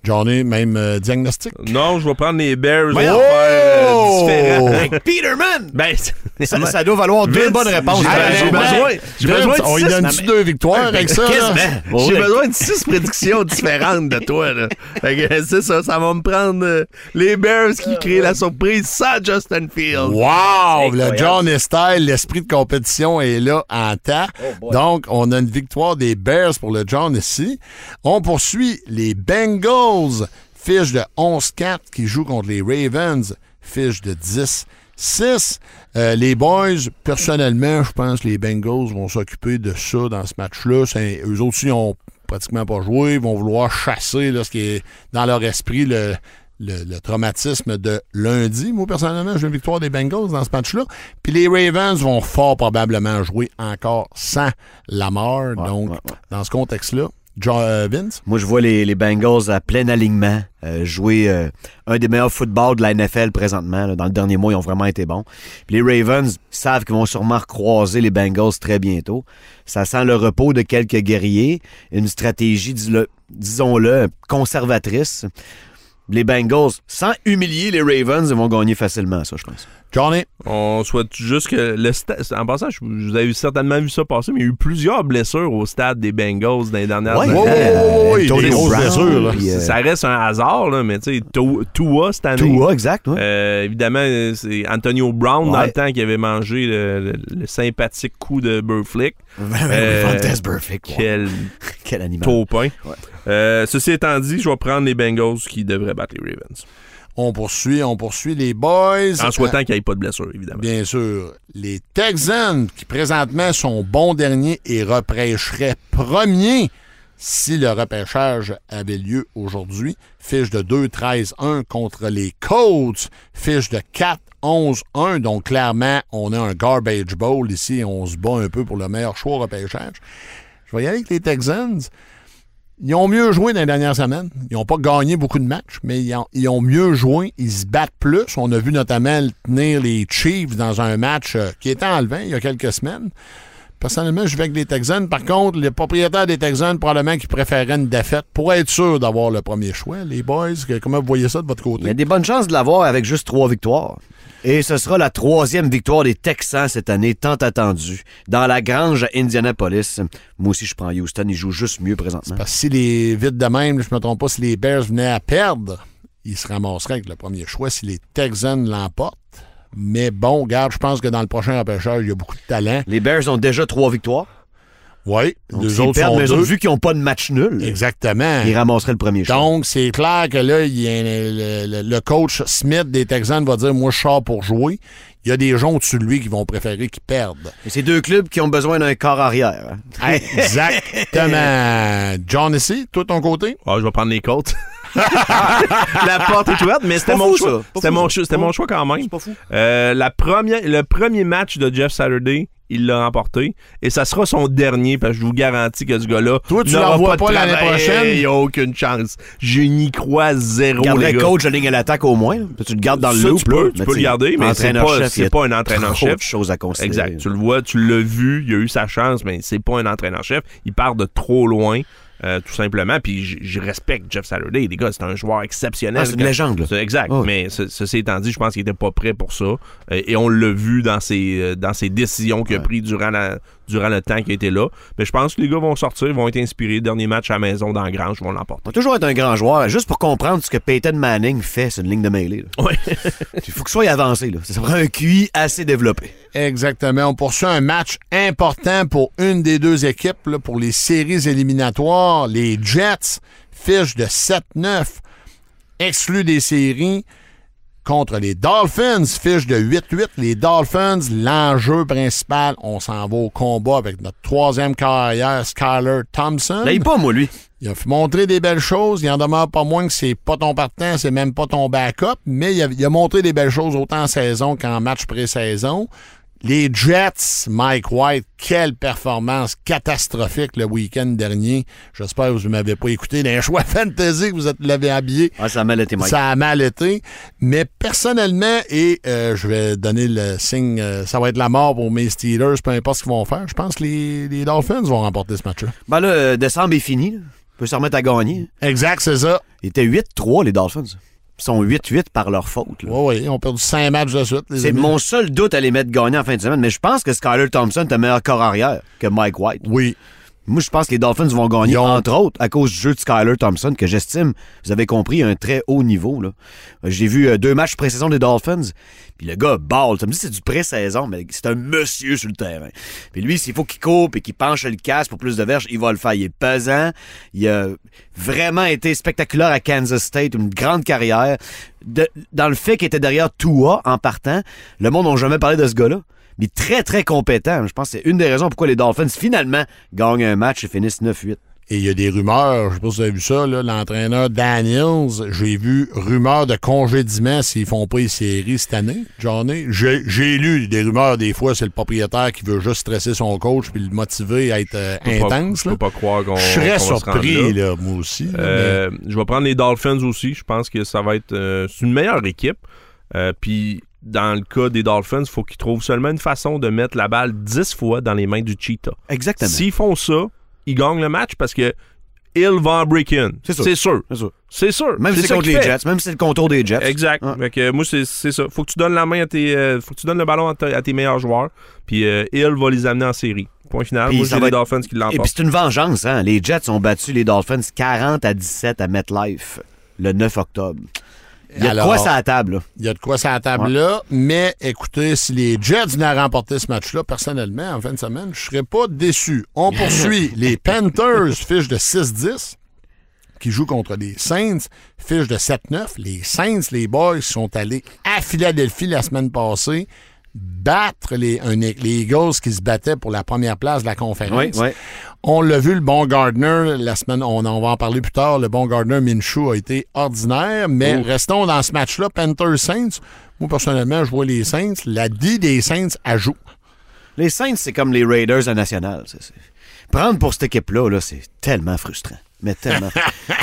Johnny, même euh, diagnostic? Non, je vais prendre les Bears. Euh, Oh! Avec Peterman! Ben, Ça, ça doit valoir deux bonnes réponses. j'ai- Ah, j'ai ben, besoin, j'ai besoin de on lui donne-tu deux victoires avec ça? J'ai besoin de six prédictions différentes de toi. Là. Fait que c'est ça, ça va me prendre euh, les Bears qui créent la surprise sans Justin Fields. Wow! Le. John Style, l'esprit de compétition est là en temps. Donc, on a une victoire des Bears pour le John ici. On poursuit les Bengals, fiche de 11-4 qui jouent contre les Ravens, fiche de 10-6. Euh, les boys, personnellement, je pense que les Bengals vont s'occuper de ça dans ce match-là. Eux autres aussi ont pratiquement pas joué. Ils vont vouloir chasser là, ce qui est dans leur esprit le, le, le traumatisme de lundi. Moi, personnellement, j'ai une victoire des Bengals dans ce match-là. Puis les Ravens vont fort probablement jouer encore sans Lamar. Donc, ouais, ouais. dans ce contexte-là, John euh, Moi, je vois les, les Bengals à plein alignement euh, jouer euh, un des meilleurs footballs de la NFL présentement. Dans le dernier mois, ils ont vraiment été bons. Les Ravens savent qu'ils vont sûrement recroiser les Bengals très bientôt. Ça sent le repos de quelques guerriers, une stratégie, disons-le, conservatrice. Les Bengals, sans humilier les Ravens, ils vont gagner facilement, ça, je pense. Johnny, On souhaite juste que le stade. En passant, je- vous avez certainement vu ça passer, mais il y a eu plusieurs blessures au stade des Bengals dans les dernières Ouais, années. wow, Tony des grosses blessures, là. puis, euh, Ça reste un hasard, là, mais tu sais, Tua- cette année. Tua, exact, ouais. Euh, évidemment, c'est Antonio Brown dans le temps qui avait mangé le, le- le sympathique coup de Burflick. Euh. Quel Quel animal. taupin. Ouais. Euh, ceci étant dit, je vais prendre les Bengals qui devraient battre les Ravens. On poursuit, on poursuit les boys. En souhaitant qu'il n'y ait pas de blessure, évidemment. Bien sûr. Les Texans, qui présentement sont bons derniers et repêcheraient premiers si le repêchage avait lieu aujourd'hui. Fiche de 2-13-1 contre les Colts. Fiche de 4-11-1. Donc, clairement, on a un garbage bowl ici. On se bat un peu pour le meilleur choix au repêchage. Je vais y aller avec les Texans. Ils ont mieux joué dans les dernières semaines. Ils n'ont pas gagné beaucoup de matchs, mais ils ont, ils ont mieux joué. Ils se battent plus. On a vu notamment tenir les Chiefs dans un match euh, qui était enlevé il y a quelques semaines. Personnellement, je vais avec les Texans. Par contre, les propriétaires des Texans, probablement qu'ils préféraient une défaite pour être sûr d'avoir le premier choix. Les boys, comment vous voyez ça de votre Il y a côté? des bonnes chances de l'avoir avec juste trois victoires. Et ce sera la troisième victoire des Texans cette année, tant attendue. Dans la grange à Indianapolis. Moi aussi, je prends Houston. Ils jouent juste mieux présentement. Parce que si les vite de même, je me trompe pas, si les Bears venaient à perdre, ils se ramasseraient avec le premier choix si les Texans l'emportent. Mais bon, regarde, je pense que dans le prochain repêchage, il y a beaucoup de talent. Les Bears ont déjà trois victoires. Oui, les autres perdent, sont mais deux. vu qu'ils n'ont pas de match nul, Exactement. ils ramasseraient le premier choix. Donc, c'est clair que là, il y a le, le- le coach Smith des Texans va dire Moi, je sors pour jouer. Il y a des gens au-dessus de lui qui vont préférer qu'ils perdent. Et c'est deux clubs qui ont besoin d'un corps arrière. hein. Exactement. John, ici, toi, ton côté? Ah, je vais prendre les côtes. la porte est ouverte, mais c'était mon choix. C'était mon, ça. choix- c'était mon choix quand même. pas fou. Euh, la première, le premier match de Jeff Saturday, il l'a remporté. Et ça sera son dernier, parce que je vous garantis que ce gars-là. Toi, tu l'envoies pas l'année prochaine? Il n'y a aucune chance. Je n'y crois zéro, les gars. coach de ligne à l'attaque au moins. Tu le gardes dans le Ça, loop. tu peux, là. tu Mais peux le garder, mais c'est pas- pas un entraîneur-chef. choses à considérer. Exact. Tu le vois, tu l'as vu, il a eu sa chance, mais c'est pas un entraîneur-chef. Il part de trop loin. Euh, tout simplement. Puis je respecte Jeff Saturday. Les gars, c'est un joueur exceptionnel. Ah, c'est une légende, là. C'est exact. Ouais. Mais ce- ceci étant dit, je pense qu'il était pas prêt pour ça. Euh, et on l'a vu dans ses, euh, dans ses décisions qu'il a prises durant, la, durant le temps qu'il était là. Mais je pense que les gars vont sortir, ils vont être inspirés. Dernier match à la maison dans la grange, ils vont l'emporter. On va toujours être un grand joueur. Juste pour comprendre ce que Peyton Manning fait, c'est une ligne de mêlée. là. Ouais. Il faut que soit avancé. Là. Ça prend un QI assez développé. Exactement. On poursuit un match important pour une des deux équipes là, pour les séries éliminatoires. Les Jets, fiche de 7-9, exclus des séries. Contre les Dolphins, fiche de 8-8. Les Dolphins, l'enjeu principal, on s'en va au combat avec notre troisième carrière, Skyler Thompson. Là, il pas, moi, lui. Il a montrer des belles choses. Il en demeure pas moins que c'est pas ton partant, c'est même pas ton backup, mais il a, il a montré des belles choses autant en saison qu'en match pré-saison. Les Jets, Mike White, quelle performance catastrophique le week-end dernier. J'espère que vous ne m'avez pas écouté les choix fantasy que vous l'avez habillé. Ah, ça a mal été, Mike. Ça a mal été. Mais personnellement, et euh, je vais donner le signe, euh, ça va être la mort pour mes Steelers, peu importe ce qu'ils vont faire. Je pense que les, les Dolphins vont remporter ce match-là. Ben là, euh, décembre est fini. là. On peut se remettre à gagner. Exact, c'est ça. Ils étaient 8-3, les Dolphins. Ils sont 8-8 par leur faute. Oui, oui, on a perdu cinq matchs de suite. C'est mon seul doute à les mettre gagnants en fin de semaine, mais je pense que Skyler Thompson est un meilleur corps arrière que Mike White. Oui. Moi, je pense que les Dolphins vont gagner, ont- entre autres, à cause du jeu de Skyler Thompson, que j'estime, vous avez compris, un très haut niveau. là. J'ai vu euh, deux matchs pré-saison des Dolphins, puis le gars balle. Ça me dit c'est du pré-saison, mais c'est un monsieur sur le terrain. Puis lui, s'il faut qu'il coupe et qu'il penche le casque pour plus de verges, il va le faire. Il est pesant. Il a vraiment été spectaculaire à Kansas State, une grande carrière. De- dans le fait qu'il était derrière Tua en partant, le monde n'a jamais parlé de ce gars-là. Mais très, très compétent. Je pense que c'est une des raisons pourquoi les Dolphins, finalement, gagnent un match et finissent 9-8. Et il y a des rumeurs, je sais pas si vous avez vu ça, là, l'entraîneur Daniels, j'ai vu rumeurs de congédiement s'ils font pas les séries cette année. J'ai j'ai lu des rumeurs des fois, c'est le propriétaire qui veut juste stresser son coach puis le motiver à être euh, Je pas- intense. Je peux pas croire qu'on Je serais surpris, là. là, moi aussi. Euh, je vais prendre les Dolphins aussi. Je pense que ça va être euh, c'est une meilleure équipe. Euh, Puis dans le cas des Dolphins, il faut qu'ils trouvent seulement une façon de mettre la balle 10 fois dans les mains du Cheetah. Exactement. S'ils font ça, ils gagnent le match parce que il va en break-in. C'est sûr. C'est sûr. C'est sûr. Même si c'est contre les fait. Jets, même si c'est le contour des Jets. Exact. Fait que, moi, c'est ça. Faut que tu donnes la main à tes. euh, faut que tu donnes le ballon à, tes meilleurs joueurs. Puis euh, Hill va les amener en série. Point final. Puis moi, j'ai les être- Dolphins qui Et puis l'emportent. c'est une vengeance, hein. Les Jets ont battu les Dolphins 40 à 17 à MetLife le 9 octobre. Il y a de quoi ça à la table, là? Il y a de quoi sur la table là, mais écoutez, si les Jets venaient à remporter ce match-là, personnellement, en fin de semaine, je serais pas déçu. On poursuit. les Panthers, fiche de 6-10, qui jouent contre les Saints, fiche de 7-9. Les Saints, les Boys, sont allés à Philadelphie la semaine passée battre les, un- les Eagles qui se battaient pour la première place de la conférence. Oui, oui. On l'a vu, le bon Gardner, la semaine, on en va en parler plus tard, le bon Gardner Minshew a été ordinaire, mais restons dans ce match-là, Panthers-Saints. Moi, personnellement, je vois les Saints. La D des Saints ajoute. Les Saints, c'est comme les Raiders à National. Prendre pour cette équipe-là, là, c'est tellement frustrant. Mais tellement.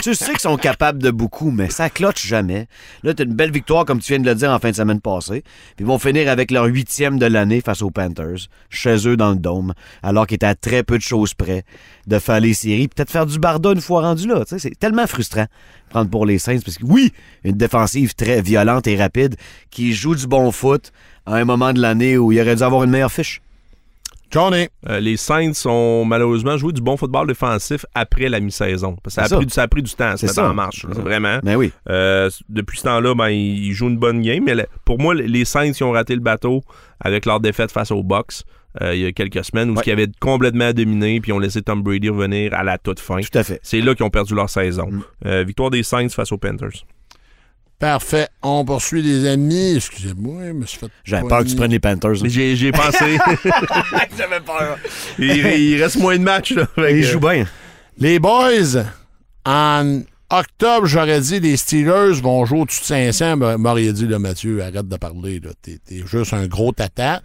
tu sais qu'ils sont capables de beaucoup, mais ça cloche jamais. Là, t'as une belle victoire, comme tu viens de le dire, en fin de semaine passée. Puis ils vont finir avec leur huitième de l'année face aux Panthers, chez eux dans le dôme, alors qu'ils étaient à très peu de choses près de faire les séries, peut-être faire du barda une fois rendu là. C'est tellement frustrant prendre pour les Saints, parce que oui, une défensive très violente et rapide qui joue du bon foot à un moment de l'année où il aurait dû avoir une meilleure fiche. Johnny. Euh, les Saints ont malheureusement joué du bon football défensif après la mi-saison. Ça a, ça. pris, ça a pris du temps à se C'est mettre ça. en marche, là, vraiment. Mais oui. Euh, depuis ce temps-là, ben, ils jouent une bonne game. Mais pour moi, les Saints ils ont raté le bateau avec leur défaite face aux Bucks euh, il y a quelques semaines où Ouais. ils avaient complètement dominé puis ont laissé Tom Brady revenir à la toute fin. Tout à fait. C'est là qu'ils ont perdu leur saison. Mm. Victoire des Saints face aux Panthers. Parfait. On poursuit les amis. Excusez-moi, je me suis fait. J'avais peur que tu prennes les Panthers. Mais J'ai j'ai pensé. J'avais peur. il, il reste moins de matchs. Là, Fait Il que- joue bien. Les boys, en octobre, j'aurais dit les Steelers vont jouer au-dessus de 500. Ben, m'aurait dit, là, Mathieu, arrête de parler. là. T'es, t'es juste un gros tata.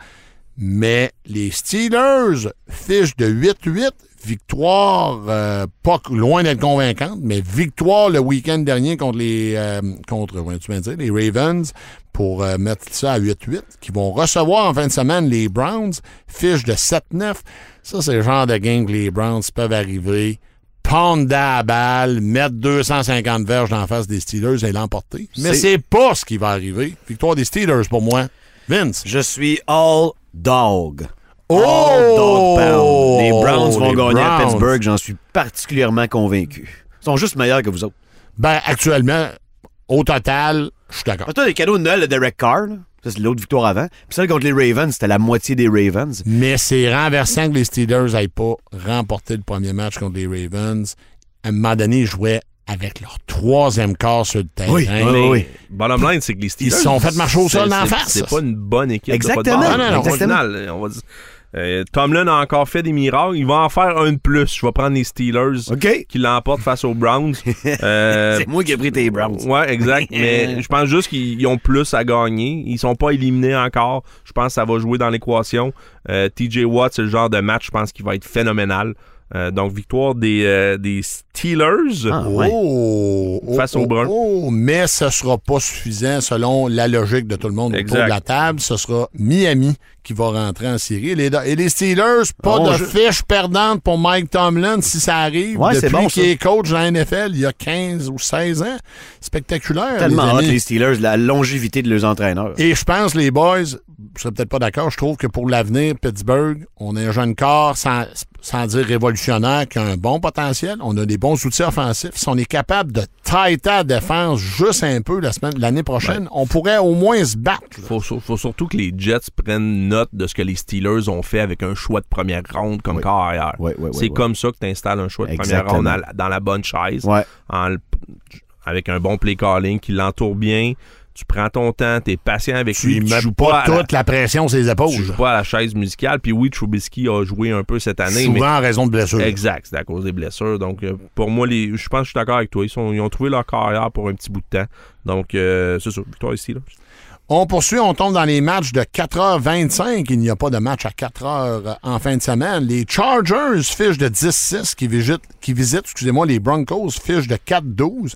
Mais les Steelers fichent de 8-8. Victoire, euh, pas loin d'être convaincante, mais victoire le week-end dernier contre les euh, contre ouais, tu viens de dire, les Ravens pour euh, mettre ça à 8-8, qui vont recevoir en fin de semaine les Browns, fiche de 7-9. Ça, c'est le genre de game que les Browns peuvent arriver ponder à la balle, mettre 250 verges en face des Steelers et l'emporter. Mais c'est pas ce qui va arriver. Victoire des Steelers pour moi. Vince. Je suis all dog. Oh! All dog pound. Les Browns vont Les gagner à. Pittsburgh, j'en suis particulièrement convaincu. Ils sont juste meilleurs que vous autres. Ben, actuellement, au total, je suis d'accord. Toi, les cadeaux de Noël de Derek Carr, là, ça c'est l'autre victoire avant. Puis celle contre les Ravens, c'était la moitié des Ravens. Mais c'est renversant que les Steelers n'aient pas remporté le premier match contre les Ravens. À un moment donné, ils jouaient avec leur troisième quart sur le terrain. Oui, oui, oui. Bottom line, c'est que les Steelers. Ils se sont fait marcher au sol c'est- face. C'est pas une bonne équipe. Exactement. football. Non, non, non, Au exactement. final, on va dire. Euh, Tomlin a encore fait des miracles. Il va en faire un de plus. Je vais prendre les Steelers OK. qui l'emportent face aux Browns. Euh, C'est moi qui ai pris tes Browns. Ouais, exact. mais je pense juste qu'ils ont plus à gagner. Ils sont pas éliminés encore. Je pense que ça va jouer dans l'équation. Euh, TJ Watt, c'est le genre de match, je pense, qui va être phénoménal. Euh, donc, victoire des, euh, des Steelers. Ah, ouais. Oh, oh, Face aux oh, Bruns. oh, mais ce sera pas suffisant selon la logique de tout le monde autour de la table. Ce sera Miami qui va rentrer en série. Et les, et les Steelers, pas Oh, de je- fiche perdante pour Mike Tomlin si ça arrive. Ouais, c'est depuis bon, qu'il est coach dans la NFL il y a 15 ou 16 ans. Spectaculaire. Tellement les hot, les Steelers, la longévité de leurs entraîneurs. Et je pense, les boys, je serais peut-être pas d'accord, je trouve que pour l'avenir, Pittsburgh, on a un jeune corps, sans, sans dire révolutionnaire, qui a un bon potentiel. On a des bons outils offensifs. Si on est capable de tighter la défense juste un peu la semaine, l'année prochaine, on pourrait au moins se battre. Faut, sur- faut surtout que les Jets prennent note de ce que les Steelers ont fait avec un choix de première ronde comme Oui. c'est comme ça que tu installes un choix de Exactement. première ronde dans la bonne chaise. Ouais. en le- avec un bon play calling qui l'entoure bien. Tu prends ton temps, tu es patient avec Tu lui. Tu joues pas la- toute la pression sur les épaules. tu joues pas à la chaise musicale. Puis oui, Trubisky a joué un peu cette année. Souvent mais en raison de blessures. Exact, c'est à cause des blessures. Donc, euh, pour moi, les, je pense que je suis d'accord avec toi. Ils, sont- ils ont trouvé leur carrière pour un petit bout de temps. Donc, euh, c'est ça. Victoire ici. Là. On poursuit, on tombe dans les matchs de 4h25. Il n'y a pas de match à 4h en fin de semaine. Les Chargers fichent de 10-6 qui visitent, qui visitent excusez-moi, les Broncos fichent de 4-12.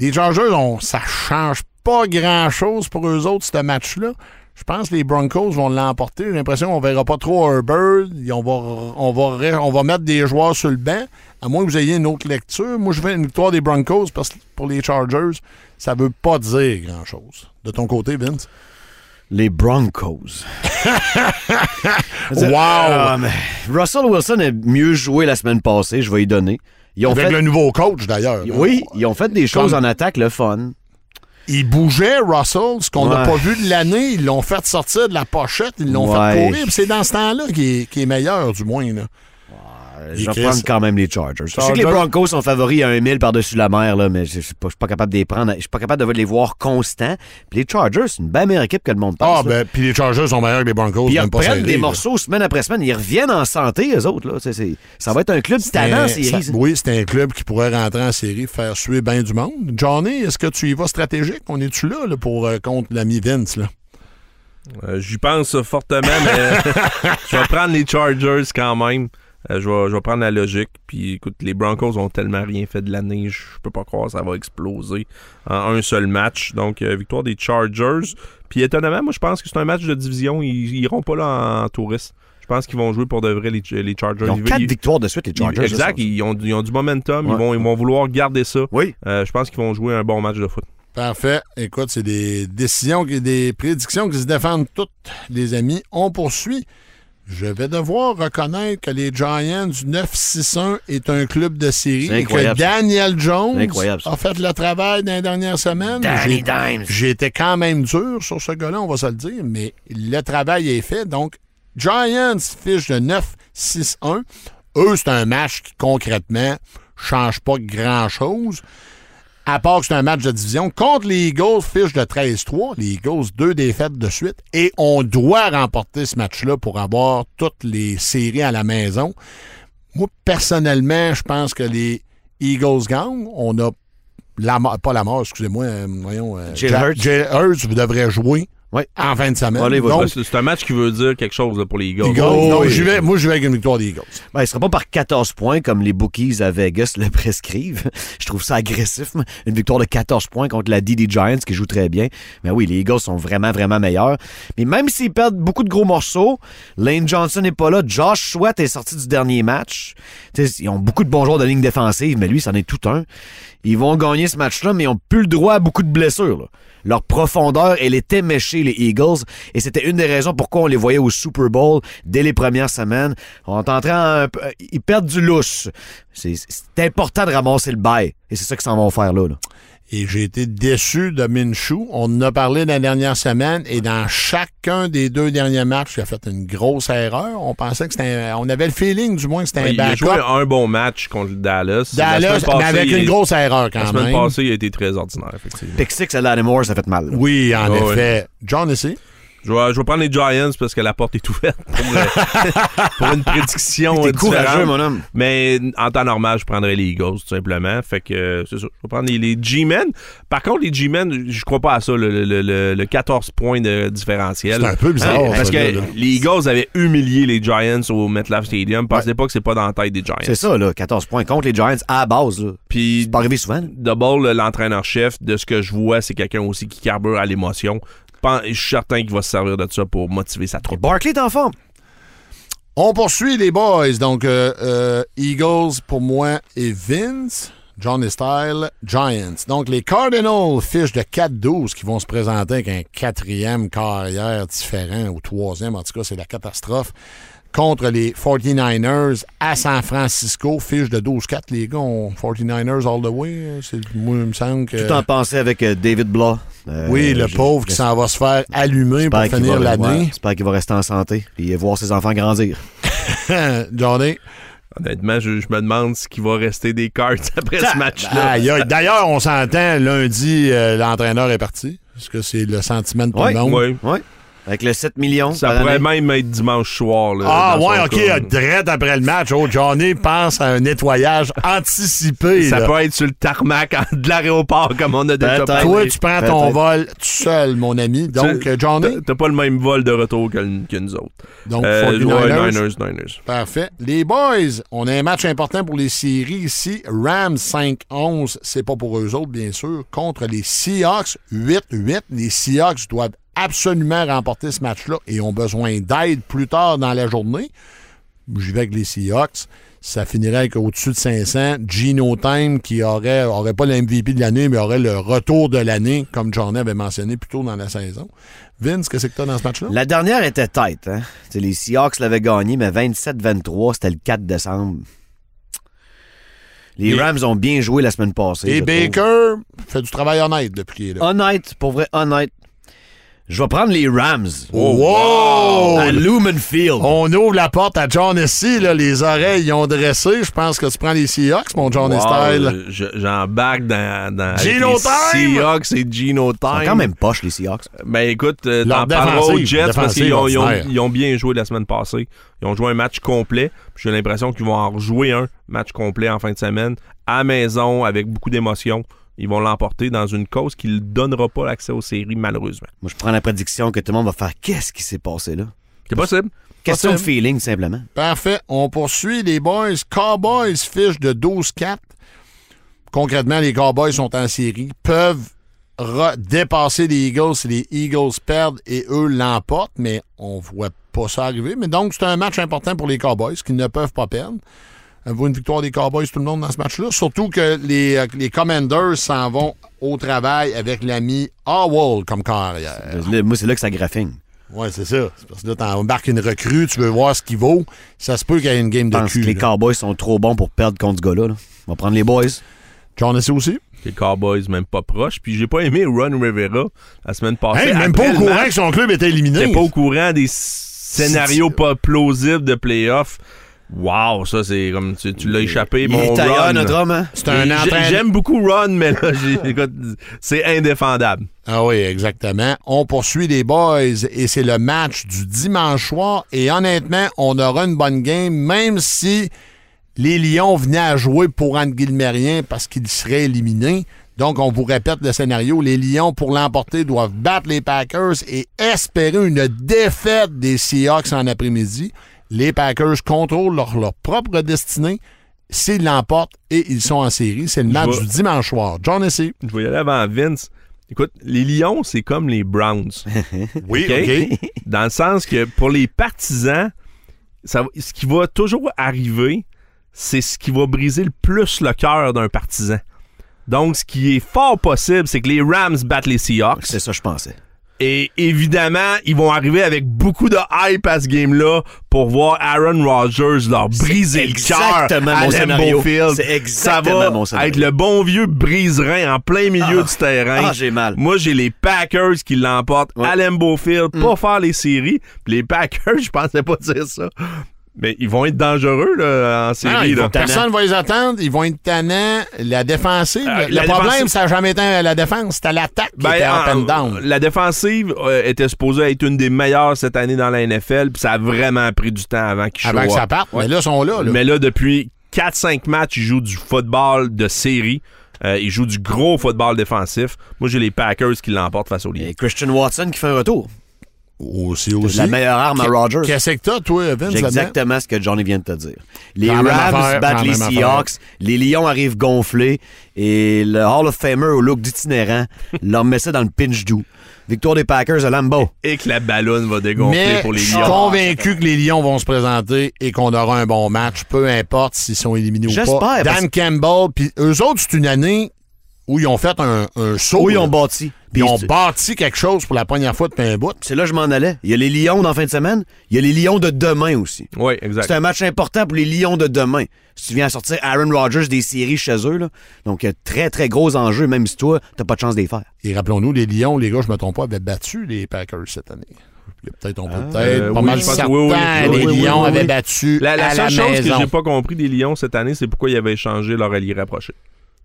Les Chargers, on, ça change pas grand-chose pour eux autres, ce match-là. Je pense que les Broncos vont l'emporter. J'ai l'impression qu'on verra pas trop Herbert. On va, on, va, on va mettre des joueurs sur le banc. À moins que vous ayez une autre lecture. Moi, je vais une victoire des Broncos parce que pour les Chargers, ça veut pas dire grand-chose. De ton côté, Vince? Les Broncos. Wow! Ah, Russell Wilson a mieux joué la semaine passée, je vais y donner. Ils ont Avec fait... le nouveau coach, d'ailleurs. Oui, ils ont fait des choses Comme- en attaque, le fun. Il bougeait, Russell, ce qu'on n'a Ouais. pas vu de l'année. Ils l'ont fait sortir de la pochette, ils l'ont Ouais. fait courir. C'est dans ce temps-là qu'il est, qu'il est meilleur, du moins. Là. Je vais prendre quand même les Chargers. Je sais que les. Broncos sont favoris à un mille par-dessus la mer, là, mais je ne suis pas, capable de les prendre. Je suis pas capable de les voir constants. Puis les Chargers, c'est une bien meilleure équipe que le monde pense. Ah, ben, puis les Chargers sont meilleurs que les Broncos. Puis ils même pas reprennent serré, des là. morceaux semaine après semaine. Ils reviennent en santé, eux autres. Là. Ça va être un club talent, Mais série. ça. oui, c'est un club qui pourrait rentrer en série, faire suer bien du monde. Johnny, est-ce que tu y vas stratégique? On est-tu là, là, pour euh, contre l'ami Vince? Là? Euh, J'y pense fortement, mais je vais prendre les Chargers quand même. Euh, je, vais, je vais prendre la logique. Puis écoute, les Broncos ont tellement rien fait de l'année, je peux pas croire que ça va exploser en un seul match. Donc, euh, victoire des Chargers. Puis étonnamment, moi, je pense que c'est un match de division. Ils, ils iront pas là en, touriste. Je pense qu'ils vont jouer pour de vrai, les, les Chargers. Ils ont quatre ils- victoires de suite, les ils- Chargers. exact, ils ont, ils ont du momentum. Ils, vont, ils vont vouloir garder ça. Oui. Euh, je pense qu'ils vont jouer un bon match de foot. Parfait. Écoute, c'est des décisions, qui- des prédictions qui se défendent toutes, les amis. On poursuit. Je vais devoir reconnaître que les Giants du 9-6-1 est un club de série et que. Daniel Jones a fait le travail dans les dernières semaines. Été quand même dur sur ce gars-là, on va se le dire, mais le travail est fait. Donc, Giants fiche de 9-6-1. Eux, c'est un match qui, concrètement, change pas grand-chose. À part que c'est un match de division. Contre les Eagles, fiche de 13-3. Les Eagles, deux défaites de suite. Et on doit remporter ce match-là pour avoir toutes les séries à la maison. Moi, personnellement, je pense que les Eagles gagnent. On a la mort- pas la mort, excusez-moi, euh, voyons. euh, Jalen Ja- Hurts. Jalen Hurts devrait jouer. En fin de semaine. Donc, C'est un match qui veut dire quelque chose là, pour les Eagles. Eagles, Oh, donc, oui. j'y vais- moi, je vais avec une victoire des Eagles. Ben, il sera pas par 14 points comme les bookies à Vegas le prescrivent. Je trouve ça agressif, une victoire de 14 points contre la DD Giants qui joue très bien. Mais oui, les Eagles sont vraiment, vraiment meilleurs. Mais même s'ils perdent beaucoup de gros morceaux, Lane Johnson n'est pas là. Josh Sweat est sorti du dernier match. Ils ont beaucoup de bons joueurs de ligne défensive, mais lui, c'en est tout un. Ils vont gagner ce match-là, mais ils n'ont plus le droit à beaucoup de blessures. là. Leur profondeur, elle était méchée, les Eagles, et c'était une des raisons pourquoi on les voyait au Super Bowl dès les premières semaines. En train, un peu- ils perdent du lousse. C'est important de ramasser le bail, et c'est ça qu'ils s'en vont faire là. Et j'ai été déçu de Minshew. On en a parlé la dernière semaine et dans chacun des deux derniers matchs, il a fait une grosse erreur. On pensait que c'était un- on avait le feeling du moins que c'était un Il a joué backup. un bon match contre Dallas. La Dallas, mais avec une grosse erreur quand La semaine même. passée, il a été très ordinaire, effectivement. Pick six à Lattimore, ça fait mal. là. Oui, en Oh, effet. John ici. Je vais, je vais prendre les Giants parce que la porte est ouverte pour, le- pour une prédiction T'es courageux, mon homme. Mais en temps normal, je prendrais les Eagles, tout simplement. Fait que euh, c'est ça. Je vais prendre les, les G-Men. Par contre, les G-Men, je crois pas à ça, le, le- le- le 14 points de différentiel. C'est un peu bizarre. Hein, parce que là, les Eagles avaient humilié les Giants au MetLife Stadium. Pensez pas que c'est pas dans la tête des Giants. C'est ça, là, 14 points contre les Giants à la base. Là. Puis C'est pas arrivé souvent. Double, l'entraîneur-chef, de ce que je vois, c'est quelqu'un aussi qui carbure à l'émotion. Je suis certain qu'il va se servir de ça pour motiver sa troupe. Barkley est en forme. On poursuit les boys. Donc, euh, euh, Eagles pour moi et Vince. Johnny Style, Giants. Donc, les Cardinals fichent de 4-12 qui vont se présenter avec un quatrième carrière différent ou troisième. En tout cas, c'est la catastrophe. Contre les 49ers à San Francisco. Fiche de 12-4. Les gars ont 49ers all the way. C'est, moi, il me semble que. Tout en pensée avec euh, David Blah. Euh, oui, le je- pauvre qui s'en va se faire allumer pour finir l'année. J'espère qu'il va rester en santé et voir ses enfants grandir. Johnny. Honnêtement, je, je me demande ce qu'il va rester des cartes après ce match-là. Aïe, aïe. D'ailleurs, on s'entend, lundi, euh, l'entraîneur est parti. Est-ce que c'est le sentiment de tout le monde? Oui. Ouais. Avec le 7 millions. Ça par pourrait année. même être dimanche soir. Là, Ah, ouais, OK. cas. Direct après le match, oh, Johnny pense à un nettoyage anticipé. Ça là. peut être sur le tarmac de l'aéroport comme on a déjà parlé. Toi, tu prends ton Peut-être. vol tout seul, mon ami. Donc, Tu- Johnny, T'as- pas le même vol de retour que, que nous autres. donc Euh, 49ers. ouais, Niners, Niners. Parfait. Les boys, on a un match important pour les séries ici. Rams 5-11, c'est pas pour eux autres, bien sûr, contre les Seahawks 8-8. Les Seahawks doivent absolument remporter ce match-là et ont besoin d'aide plus tard dans la journée. J'y vais avec les Seahawks. Ça finirait avec au-dessus de 500. Gino Time, qui aurait, aurait pas le MVP de l'année, mais aurait le retour de l'année, comme Johnny avait mentionné plus tôt dans la saison. Vince, qu'est-ce que tu as dans ce match-là? La dernière était tête. Hein? Les Seahawks l'avaient gagné, mais 27-23, c'était le 4 décembre. Les Rams ont bien joué la semaine passée. Et trouve. Baker fait du travail honnête depuis qu'il est là. Honnête, pour vrai, honnête. Je vais prendre les Rams. Oh, wow! À Lumen Field. On ouvre la porte à John là, les oreilles ils ont dressé. Je pense que tu prends les Seahawks, mon John Wow, Style. je- J'embarque dans, dans Gino les Time! Seahawks et Gino Ils sont Time. quand même poches, les Seahawks. Ben écoute, euh, t'en parleras aux Jets parce qu'ils ont, bien joué la semaine passée. Ils ont joué un match complet. J'ai l'impression qu'ils vont en rejouer un match complet en fin de semaine à maison avec beaucoup d'émotion. Ils vont l'emporter dans une cause qui ne donnera pas l'accès aux séries, malheureusement. Moi, je prends la prédiction que tout le monde va faire qu'est-ce qui s'est passé là? C'est possible. Question de Possible. feeling, simplement. Parfait. On poursuit les boys. Cowboys fiche de 12-4. Concrètement, les Cowboys sont en série, peuvent dépasser les Eagles si les Eagles perdent et eux l'emportent, mais on voit pas ça arriver. Mais donc, c'est un match important pour les Cowboys qui ne peuvent pas perdre. Avez-vous une victoire des Cowboys, tout le monde, dans ce match-là? Surtout que les, euh, les Commanders s'en vont au travail avec l'ami Howell comme carrière. Moi, c'est là que ça graffine. Oui, c'est ça. C'est parce que là, t'embarques une recrue, tu veux voir ce qu'il vaut. Ça se peut qu'il y ait une game Je de pense cul. que les là. Cowboys sont trop bons pour perdre contre ce gars-là. là. On va prendre les boys. John Hesse aussi? Les Cowboys, même pas proches. Puis j'ai pas aimé Ron Rivera la semaine passée. Hey, même pas au courant match, que son club était éliminé. J'étais pas au courant des scénarios pas plausibles de playoffs. Wow, ça c'est comme tu, tu l'as échappé, Il mon est ailleurs, Ron. notre homme, hein? C'est un entraîneur. J'aime beaucoup Ron, mais là, c'est indéfendable. Ah oui, exactement. On poursuit les boys et c'est le match du dimanche soir. Et honnêtement, on aura une bonne game, même si les Lions venaient à jouer pour Anne Guilmerien parce qu'ils seraient éliminés. Donc, on vous répète le scénario. Les Lions, pour l'emporter, doivent battre les Packers et espérer une défaite des Seahawks en après-midi. Les Packers contrôlent leur, leur propre destinée. S'ils l'emportent et ils sont en série, c'est le match vois. du dimanche soir. John Essay. Je vais y aller avant Vince. Écoute, les Lions, c'est comme les Browns. Oui, OK? Dans le sens que pour les partisans, ça ce qui va toujours arriver, c'est ce qui va briser le plus le cœur d'un partisan. Donc, ce qui est fort possible, c'est que les Rams battent les Seahawks. C'est ça, je pensais. Et évidemment, ils vont arriver avec beaucoup de hype à ce game-là pour voir Aaron Rodgers leur briser le cœur à. Lambeau Field. Ça va mon être le bon vieux briserin en plein milieu Ah. du terrain. Ah, j'ai mal. Moi, j'ai les Packers qui l'emportent Ouais. Mm. à Lambeau Field pour faire les séries. Puis les Packers, je pensais pas dire ça. Mais ils vont être dangereux là, en Ah, série. là. personne ne va les attendre. Ils vont être tannants. La défensive, Euh, le la problème, défensive- ça n'a jamais été la défense. C'était l'attaque qui Ben, était up en- and down. La défensive euh, était supposée être une des meilleures cette année dans la NFL, puis ça a vraiment pris du temps avant qu'ils Avant que ça parte. Mais là, ils sont là. là. Mais là, depuis 4-5 matchs, ils jouent du football de série. Euh, ils jouent du gros football défensif. Moi, j'ai les Packers qui l'emportent face aux Lions. Et Christian Watson qui fait un retour. Aussi, aussi. La meilleure arme à Rodgers. Qu'est-ce que t'as, toi, Vince? Exactement ce que Johnny vient de te dire. Les Rams affaire, battent les. Seahawks, les Lions arrivent gonflés et le Hall of Famer au look d'itinérant leur met ça dans le pinch doux. Victoire des Packers à Lambeau. Et que la ballonne va dégonfler Mais pour les je suis Lions. convaincu que les Lions vont se présenter et qu'on aura un bon match, peu importe s'ils sont éliminés ou J'espère, pas. parce- Dan Campbell, puis eux autres, c'est une année où ils ont fait un, un saut. Où ils ont bâti. Ils Puis ont bâti quelque chose pour la première fois depuis un bout. C'est là que je m'en allais. Il y a les Lions dans la fin de semaine. Il y a les Lions de demain aussi. Oui, exact. C'est un match important pour les Lions de demain. Si tu viens à sortir Aaron Rodgers des séries chez eux, là, donc il y a très très gros enjeux, même si toi, t'as pas de chance d'y faire. Et rappelons-nous, les Lions, les gars, je me trompe pas, avaient battu les Packers cette année. Il y a Peut-être, on peut peut-être, Euh, pas oui, mal certain, oui, oui, les oui, oui, Lions oui, avaient battu La, la à seule la chose maison. que j'ai pas compris des Lions cette année, c'est pourquoi ils avaient changé leur allié rapproché.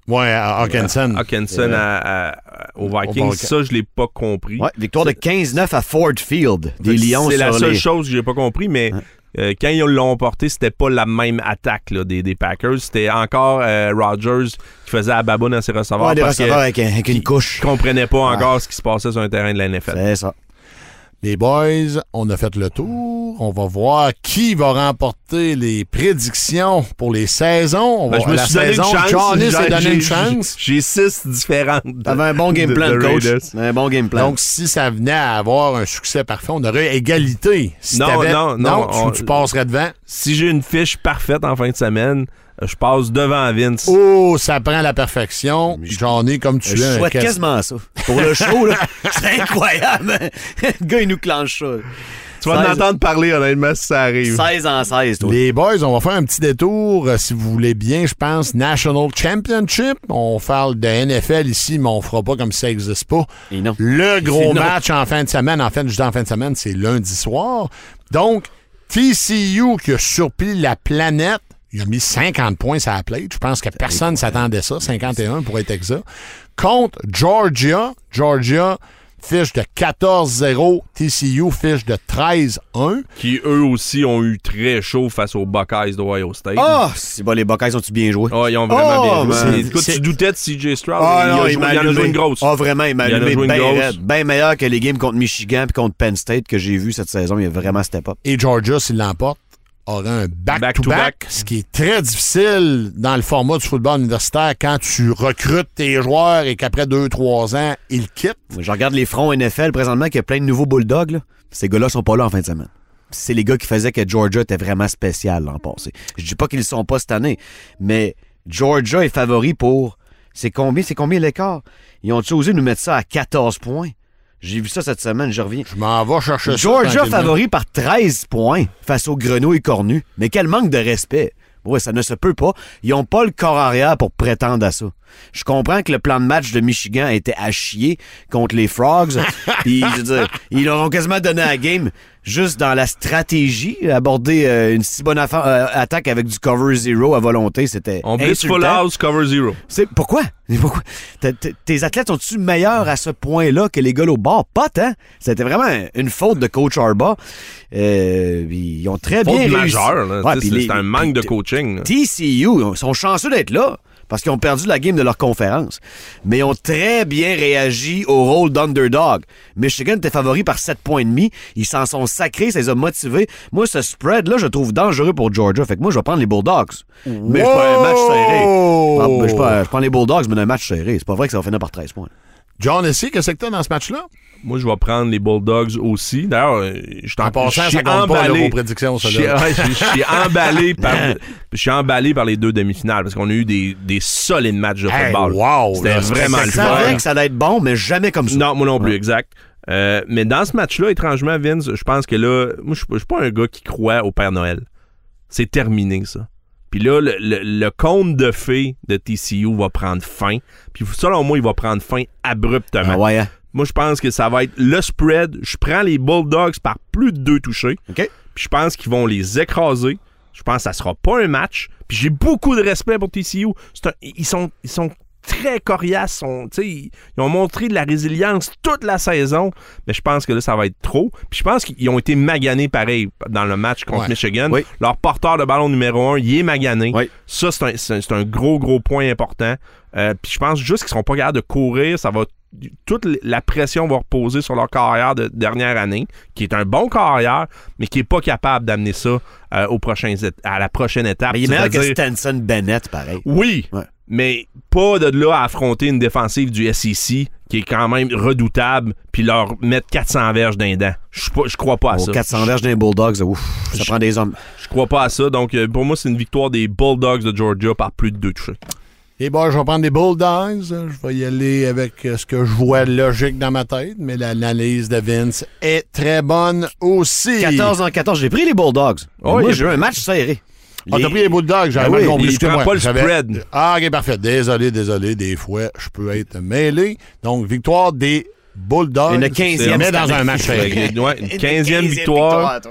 Ouais, à Hawkinson. Hawkinson à- à- à- aux Vikings, ça, je l'ai pas compris. Ouais, victoire de 15-9 à Ford Field des Lions C'est la seule les... chose que j'ai pas compris, mais euh, quand ils l'ont porté, c'était pas la même attaque là, des, des Packers. C'était encore euh, Rodgers qui faisait à baboune à ses receveurs Ouais, des parce receveurs avec, un- avec une couche. comprenait pas encore ce qui se passait sur un terrain de la NFL. C'est ça. Les boys, on a fait le tour. On va voir qui va remporter les prédictions pour les saisons. On Ben, va, je me la suis donné une saison, chance. Johnny J'ai- s'est donné j'ai- une chance. J'ai six différentes. T'avais un bon game de- plan, de coach. Raiders. Un bon game plan. Donc, si ça venait à avoir un succès parfait, on aurait égalité. Si Non, t'avais- non, non, tu, on- tu passerais devant. Si j'ai une fiche parfaite en fin de semaine, je passe devant Vince. Oh, ça prend la perfection. Johnny, comme tu je es. souhaite quasiment ça. Pour le show, là, c'est incroyable. le gars, il nous clenche ça. tu vas 16 m'entendre parler, honnêtement, si ça arrive. 16 en 16, toi. Les boys, on va faire un petit détour, euh, si vous voulez bien, je pense, National Championship. On parle de NFL ici, mais on fera pas comme si ça n'existe pas. Et non. Le gros non. match en fin de semaine, en fait, je dis en fin de semaine, c'est lundi soir. Donc, TCU qui a surpris la planète, il a mis 50 points sur la plate. Je pense que personne ne s'attendait à ça, 51 pour être exact. Contre Georgia, Georgia fiche de 14-0, TCU fiche de 13-1. Qui, eux aussi, ont eu très chaud face aux Buckeyes d'Ohio State. Ah, si bon, les Buckeyes ont-tu bien joué? Ah, ils ont vraiment Oh, bien joué. Écoute, tu doutais de CJ Stroud. Ah il, non, a il joué, il a joué une grosse. Ah, vraiment, il m'a allumé joué une bien. Bien meilleur que les games contre Michigan puis contre Penn State que j'ai vu cette saison. Il a vraiment step up. et Georgia, s'il l'emporte, aura un back-to-back, ce qui est très difficile dans le format du football universitaire quand tu recrutes tes joueurs et qu'après 2-3 ans, ils quittent. Je regarde les fronts NFL présentement, qu'il y a plein de nouveaux Bulldogs. là. Ces gars-là sont pas là en fin de semaine. C'est les gars qui faisaient que Georgia était vraiment spécial l'an passé. Je dis pas qu'ils le sont pas cette année, mais Georgia est favori pour. C'est combien, c'est combien l'écart? Ils ont osé nous mettre ça à 14 points? J'ai vu ça cette semaine, je reviens. Je m'en vais chercher ça. Georgia favori par 13 points face aux grenouilles cornues. Mais quel manque de respect. Ouais, ça ne se peut pas. Ils ont pas le corps arrière pour prétendre à ça. Je comprends que le plan de match de Michigan était à chier contre les Frogs. Puis, je veux dire, ils leur ont quasiment donné la game juste dans la stratégie. Aborder euh, une si bonne affaire- euh, attaque avec du cover zero à volonté, c'était On blitz full house, cover zero. C'est pourquoi? Tes athlètes sont-tu meilleurs à ce point-là que les gars au bord? Pas tant. C'était vraiment une faute de coach Arba. Euh, ils ont très Faute bien majeure. Ouais, puis c'est un manque de coaching. là. TCU, ils sont chanceux d'être là. Parce qu'ils ont perdu la game de leur conférence. Mais ils ont très bien réagi au rôle d'underdog. Michigan était favori par 7 points et demi. Ils s'en sont sacrés, ça les a motivés. Moi, ce spread-là, je trouve dangereux pour Georgia. Fait que moi, je vais prendre les Bulldogs. Mais je prends un match serré. Ah, je, prends, je prends les Bulldogs, mais un match serré. C'est pas vrai que ça va finir par 13 points. John Essie, qu'est-ce que t'as dans ce match-là? Moi, je vais prendre les Bulldogs aussi. D'ailleurs, je suis En passant, je suis ça compte pas, là, emballé. vos prédictions, ça, Je suis- emballé par je suis emballé par les deux demi-finales parce qu'on a eu des, des solides matchs de Hey, football. wow, C'était vraiment Je le savais fun. que ça allait être bon, mais jamais comme ça. Non, moi non plus, exact. Euh, mais dans ce match-là, étrangement, Vince, je pense que là, moi, je suis pas un gars qui croit au Père Noël. C'est terminé, ça. Puis là, le, le- le conte de fées de TCU va prendre fin. Puis selon moi, il va prendre fin abruptement. Ah ouais, hein? Moi, je pense que ça va être le spread. Je prends les Bulldogs par plus de deux touchés. OK. Puis je pense qu'ils vont les écraser. Je pense que ça sera pas un match. Puis j'ai beaucoup de respect pour TCU. Un- ils, sont, ils sont très sais, ils, ils ont montré de la résilience toute la saison. Mais je pense que là, ça va être trop. Puis je pense qu'ils ont été maganés pareil dans le match contre Ouais. Michigan. Oui. Leur porteur de ballon numéro un, il est magané. Oui. Ça, un, c'est un gros, gros point important. Euh, Puis je pense juste qu'ils sont pas capables de courir. Ça va toute la pression va reposer sur leur carrière de dernière année, qui est un bon carrière, mais qui est pas capable d'amener ça euh, aux prochains ét- à la prochaine étape. Mais il est meilleur que Stenson Bennett, pareil. Oui, Ouais. mais pas de là à affronter une défensive du SEC qui est quand même redoutable, puis leur mettre 400 verges d'un dent. Je crois pas à Aux ça. 400 verges d'un Bulldogs, ouf, ça prend des hommes. Je crois pas à ça. Donc, euh, pour moi, c'est une victoire des Bulldogs de Georgia par plus de deux touchés. Et bon, je vais prendre des Bulldogs. Je vais y aller avec euh, ce que je vois logique dans ma tête, mais l'analyse de Vince est très bonne aussi. 14 en 14, j'ai pris les Bulldogs. Oh, Moi, il y a- j'ai eu un match serré. Ah, t'as pris les Bulldogs, j'avais Ah mal oui, compris. il excuse-moi. prend pas le spread. Ah, ok, parfait. Désolé, désolé. Des fois, je peux être mêlé. Donc, victoire des Bulldogs. Une 15e Mais dans un match serré. Ouais, une 15e victoire.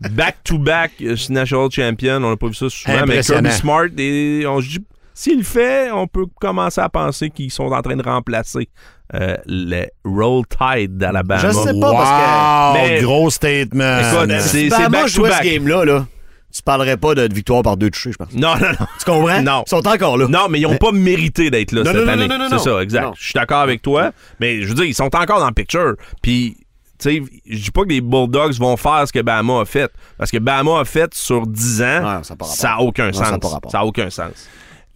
Back-to-back euh, National Champion. On n'a pas vu ça souvent, mais. Kirby Smart, et on se dit, s'il le fait, on peut commencer à penser qu'ils sont en train de remplacer euh, les Roll Tide d'Alabama. Je sais pas, parce Wow, Mais- gros statement. Écoute, c'est- Bama jouait ce game-là, là, tu parlerais pas de victoire par deux touchés, je pense. Non, non, non. Tu comprends? Non. Ils sont encore là. Non, mais ils n'ont pas mérité d'être là Non, cette non, non, année. non, non, c'est ça, exact. Je suis d'accord avec toi, mais je veux dire, ils sont encore dans le picture. Puis, tu sais, je dis pas que les Bulldogs vont faire ce que Bama a fait. Parce que Bama a fait sur 10 ans, Ouais, ça n'a aucun Non, sens. Ça n'a aucun sens.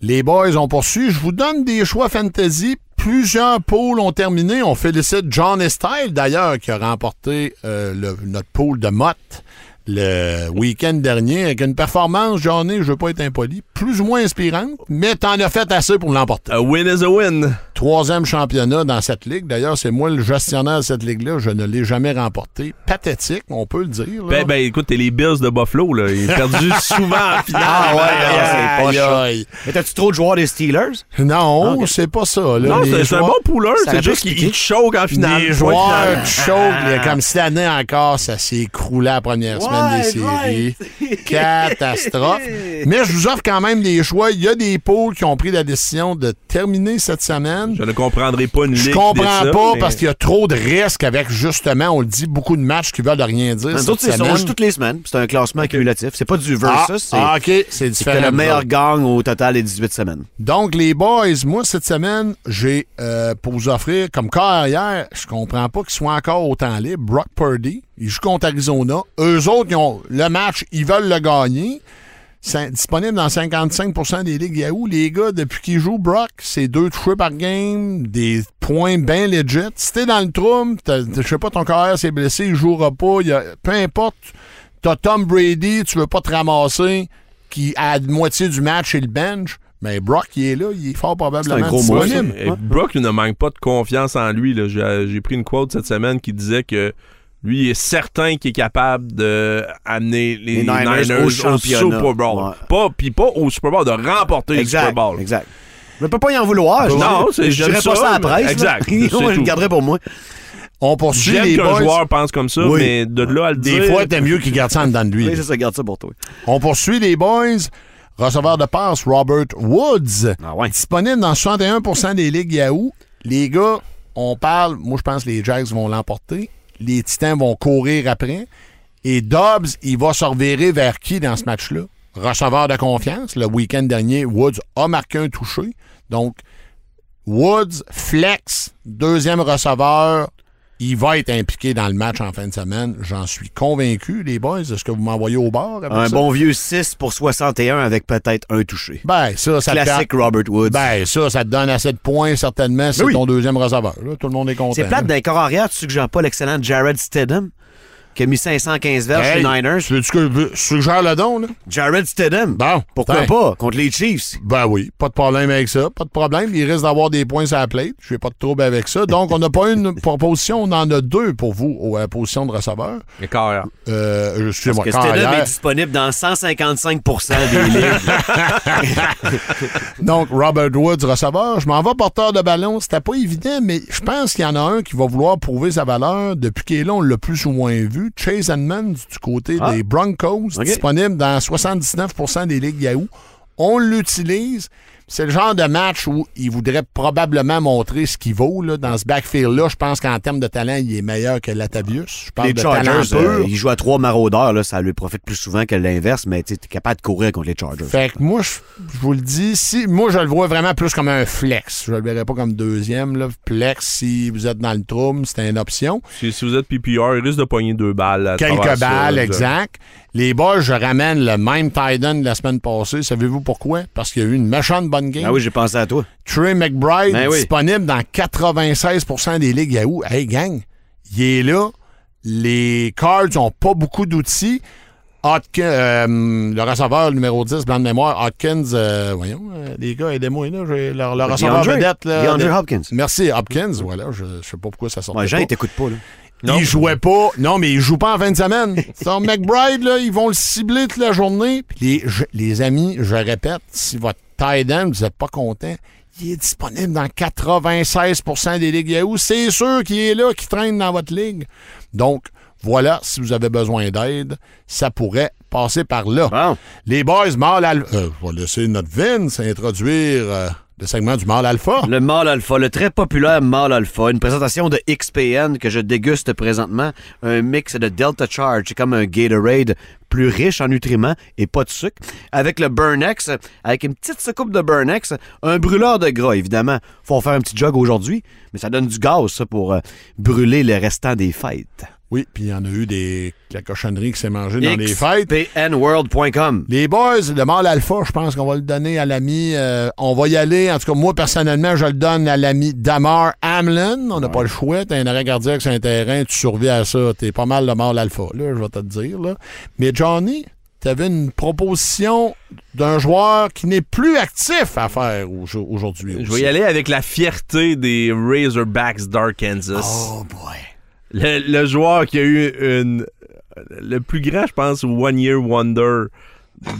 Les boys ont poursuivi. Je vous donne des choix fantasy. Plusieurs pools ont terminé. On félicite John Estelle, d'ailleurs, qui a remporté euh, notre pool de Mott le week-end dernier avec une performance, Johnny, je veux pas être impoli, plus ou moins inspirante, mais t'en as fait assez pour l'emporter. A win is a win. Troisième championnat dans cette ligue. D'ailleurs, c'est moi le gestionnaire de cette ligue-là. Je ne l'ai jamais remporté. Pathétique, on peut le dire. là. Ben, ben, écoute, t'es les Bills de Buffalo, là. Ils ont perdu souvent en finale. Ah ouais, ouais, c'est pas. Mais t'as-tu trop de joueurs des Steelers? Non, Ok. c'est pas ça. Là. Non, c'est un bon pooleur. Ça C'est juste qu'il il choke en finale. Les joueurs chauds, là, comme cette année encore, ça s'est écroulé la première semaine des séries. Catastrophe. Mais je vous offre quand même des choix. Il y a des pôles qui ont pris la décision de terminer cette semaine. Je ne comprendrai pas une Je ligue. comprends dit ça, pas mais- parce qu'il y a trop de risques avec, justement, on le dit, beaucoup de matchs qui veulent rien dire Les cette autres, semaine. toutes les semaines. C'est un classement cumulatif. C'est pas du Ah, versus, c'est ah, OK, c'est c'est différent. que le meilleur gagne au total des 18 semaines. Donc, les boys, moi, cette semaine, j'ai, euh, pour vous offrir, comme carrière, je comprends pas qu'ils soient encore autant libres. Brock Purdy, il joue contre Arizona. Eux autres, ils ont le match, ils veulent le gagner. Disponible dans 55% des ligues Yahoo. Les gars, depuis qu'ils jouent Brock, c'est deux touchés par game, des points bien legit. Si t'es dans le trouble, je sais pas, ton carrière s'est blessé, il jouera pas, il y a- peu importe. T'as Tom Brady, tu veux pas te ramasser, qui à la moitié du match est le bench. Mais Brock, il est là, il est fort probablement C'est un gros disponible. Et Brock ne manque pas de confiance en lui. j'ai pris une quote cette semaine qui disait que lui il est certain qu'il est capable d'amener les, Les Niners Niners, au. Super Bowl. Ouais. Pas, puis pas au Super Bowl, de remporter le Super. Bowl. Exact. Je ne peux pas y en vouloir. Je Non, dirais- c'est- je dirais pas ça, à la presse. exact, je le tout. garderais pour moi. On poursuit J'aime les qu'un joueur pense comme ça, Oui. mais de là à le Des dire... fois, t'aimes mieux qu'il garde ça en dedans de lui. Oui, ça, garde ça pour toi. On poursuit les boys. Receveur de passe, Robert Woods. Ah ouais. Disponible dans 61% des ligues Yahoo. Les gars, on parle, moi je pense que les Jags vont l'emporter. Les Titans vont courir après. Et Dobbs, il va se revirer vers qui dans ce match-là? receveur de confiance. Le week-end dernier, Woods a marqué un touché. Donc, Woods, flex, deuxième receveur, il va être impliqué dans le match en fin de semaine. J'en suis convaincu, les boys. Est-ce que vous m'envoyez au bord? Un ça? bon vieux 6 pour 61 avec peut-être un touché. Ben, ça, ça te Classique Robert Woods. Ben, ça, ça te donne assez de points, certainement. C'est Oui. ton deuxième receveur. là. Tout le monde est content. C'est plate d'un corps arrière, tu suggères pas l'excellent Jared Stidham, qui a mis 515 verges Hey, chez les Niners. Tu veux que je suggère le don, là? Jared Stidham. Bon. Pourquoi pas? Contre les Chiefs. Ben oui, pas de problème avec ça. Pas de problème. Il risque d'avoir des points sur la plate. Je n'ai pas de trouble avec ça. Donc, on n'a pas une proposition, on en a deux pour vous aux euh, positions de receveur. Le carrière. Euh, excusez-moi, Parce que Stidham est disponible dans 155% des ligues. Donc, Robert Woods, receveur. Je m'en vais porteur de ballon. C'était pas évident, mais je pense qu'il y en a un qui va vouloir prouver sa valeur. Depuis qu'il est là, on l'a plus ou moins vu. Chase Edmonds, du côté Ah. des Broncos, disponible dans 79% des ligues Yahoo. On l'utilise. C'est le genre de match où il voudrait probablement montrer ce qu'il vaut. Là. Dans ce backfield-là, je pense qu'en termes de talent, il est meilleur que Latavius. Je parle les de talent Chargers, pur. euh, ils jouent à trois maraudeurs, là, ça lui profite plus souvent que l'inverse, mais tu es capable de courir contre les Chargers. Fait que moi, je, je vous le dis, si moi je le vois vraiment plus comme un flex. Je le verrais pas comme deuxième. Là. Flex, si vous êtes dans le trouble, c'est une option. Si, si vous êtes PPR, il risque de pogner deux balles. à Quelques ça, balles, exact. Les bas, je ramène le même tight end de la semaine passée. Savez-vous pourquoi? Parce qu'il y a eu une méchante bonne game. Ah oui, j'ai pensé à toi. Trey McBride, Ben oui. disponible dans 96% des ligues Yahoo. Hey, gang, il est là. Les Cards n'ont pas beaucoup d'outils. Euh, le receveur numéro 10, blanc de mémoire, Hopkins, euh, voyons, euh, les gars, aidez-moi, là, le, le receveur vedette. Là, Hopkins. Merci, Hopkins, voilà, je ne sais pas pourquoi ça sort Ouais, Jean, il t'écoute pas, là. Non. il jouait pas. Non, mais il joue pas en fin de semaine. Son McBride, là, ils vont le cibler toute la journée. Les, je- les amis, je répète, si votre tight end, vous n'êtes pas content, il est disponible dans 96% des ligues Yahoo. C'est sûr qu'il est là, qu'il traîne dans votre ligue. Donc, voilà, si vous avez besoin d'aide, ça pourrait passer par là. Bon. Les boys, mâle alpha. Euh, je vais laisser notre Vince introduire euh, le segment du mâle alpha. Le mâle alpha, le très populaire mâle alpha, une présentation de XPN que je déguste présentement, un mix de Delta Charge, comme un Gatorade plus riche en nutriments et pas de sucre, avec le Burnex, avec une petite secoupe de Burnex, un brûleur de gras, évidemment. Faut faire un petit jog aujourd'hui, mais ça donne du gaz, pour euh, brûler le restant des fêtes. Oui, puis il y en a eu des de la cochonnerie qui s'est mangée dans les fêtes. XPNworld.com. Les boys, le mâle alpha, je pense qu'on va le donner à l'ami. euh, on va y aller. En tout cas, moi, personnellement, je le donne à l'ami Damar Hamlin. On n'a pas le choix. T'as un arrêt cardiaque sur un terrain, tu survis à ça. T'es pas mal le mâle alpha, là, je vais te le dire. Là. Mais Johnny, t'avais une proposition d'un joueur qui n'est plus actif à faire au- aujourd'hui. Je vais y aller avec la fierté des Razorbacks d'Arkansas. Oh boy. Le, le joueur qui a eu une, le plus grand, je pense, One Year Wonder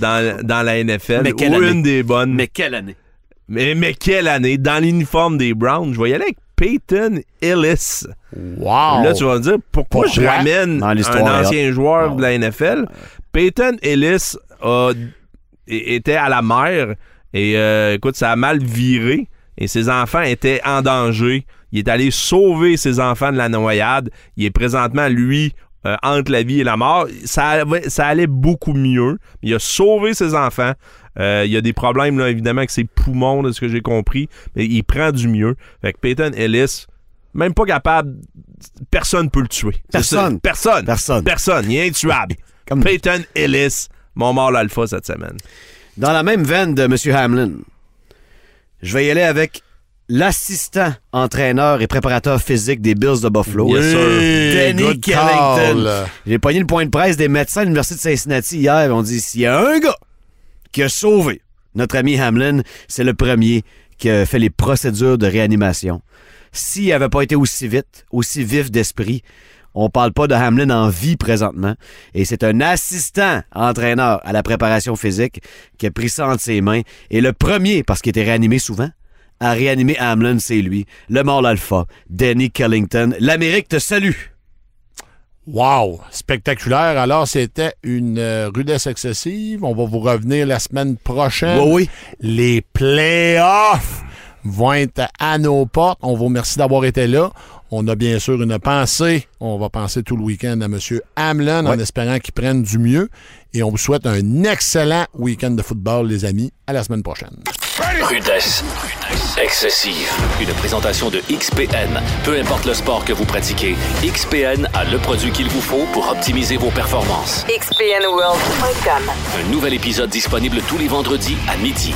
dans, dans la NFL. Mais quelle ou année? une des bonnes. Mais quelle année? Mais, mais quelle année? Dans l'uniforme des Browns, je vais y aller avec Peyton Ellis. Wow! Là, tu vas me dire, pourquoi, je ramène un ancien joueur Ah de la NFL? Peyton Ellis a- était à la mer et, euh, écoute, ça a mal viré et ses enfants étaient en danger. Il est allé sauver ses enfants de la noyade. Il est présentement, lui, euh, entre la vie et la mort. Ça, allait beaucoup mieux. Il a sauvé ses enfants. Euh, il y a des problèmes, là, évidemment, avec ses poumons, de ce que j'ai compris, mais il prend du mieux. Fait que Peyton Ellis, même pas capable, personne peut le tuer. Personne. Personne. Personne. Personne. Il est intuable. Comme- Peyton Ellis, mon mort l'alpha cette semaine. Dans la même veine de M. Hamlin, je vais y aller avec l'assistant entraîneur et préparateur physique des Bills de Buffalo. Sir. Danny. J'ai pogné le point de presse des médecins de l'Université de Cincinnati hier. On dit s'il y a un gars qui a sauvé notre ami Hamlin, c'est le premier qui a fait les procédures de réanimation. S'il n'avait pas été aussi vite, aussi vif d'esprit, on parle pas de Hamlin en vie présentement. Et c'est un assistant entraîneur à la préparation physique qui a pris ça entre ses mains. Et le premier, parce qu'il était réanimé souvent, à réanimer Hamlin, c'est lui, le mort alpha, Danny Kellington. L'Amérique te salue. Wow! Spectaculaire. Alors, c'était une euh, rudesse excessive. On va vous revenir la semaine prochaine. Oui, oui. Les playoffs vont être à nos portes. On vous remercie d'avoir été là. On a bien sûr une pensée. On va penser tout le week-end à M. Hamlin en espérant qu'il prenne du mieux. Et on vous souhaite un excellent week-end de football, les amis. À la semaine prochaine. Rudesse. Excessive. Une présentation de XPN. Peu importe le sport que vous pratiquez, XPN a le produit qu'il vous faut pour optimiser vos performances. XPNWorld.com. Un nouvel épisode disponible tous les vendredis à midi.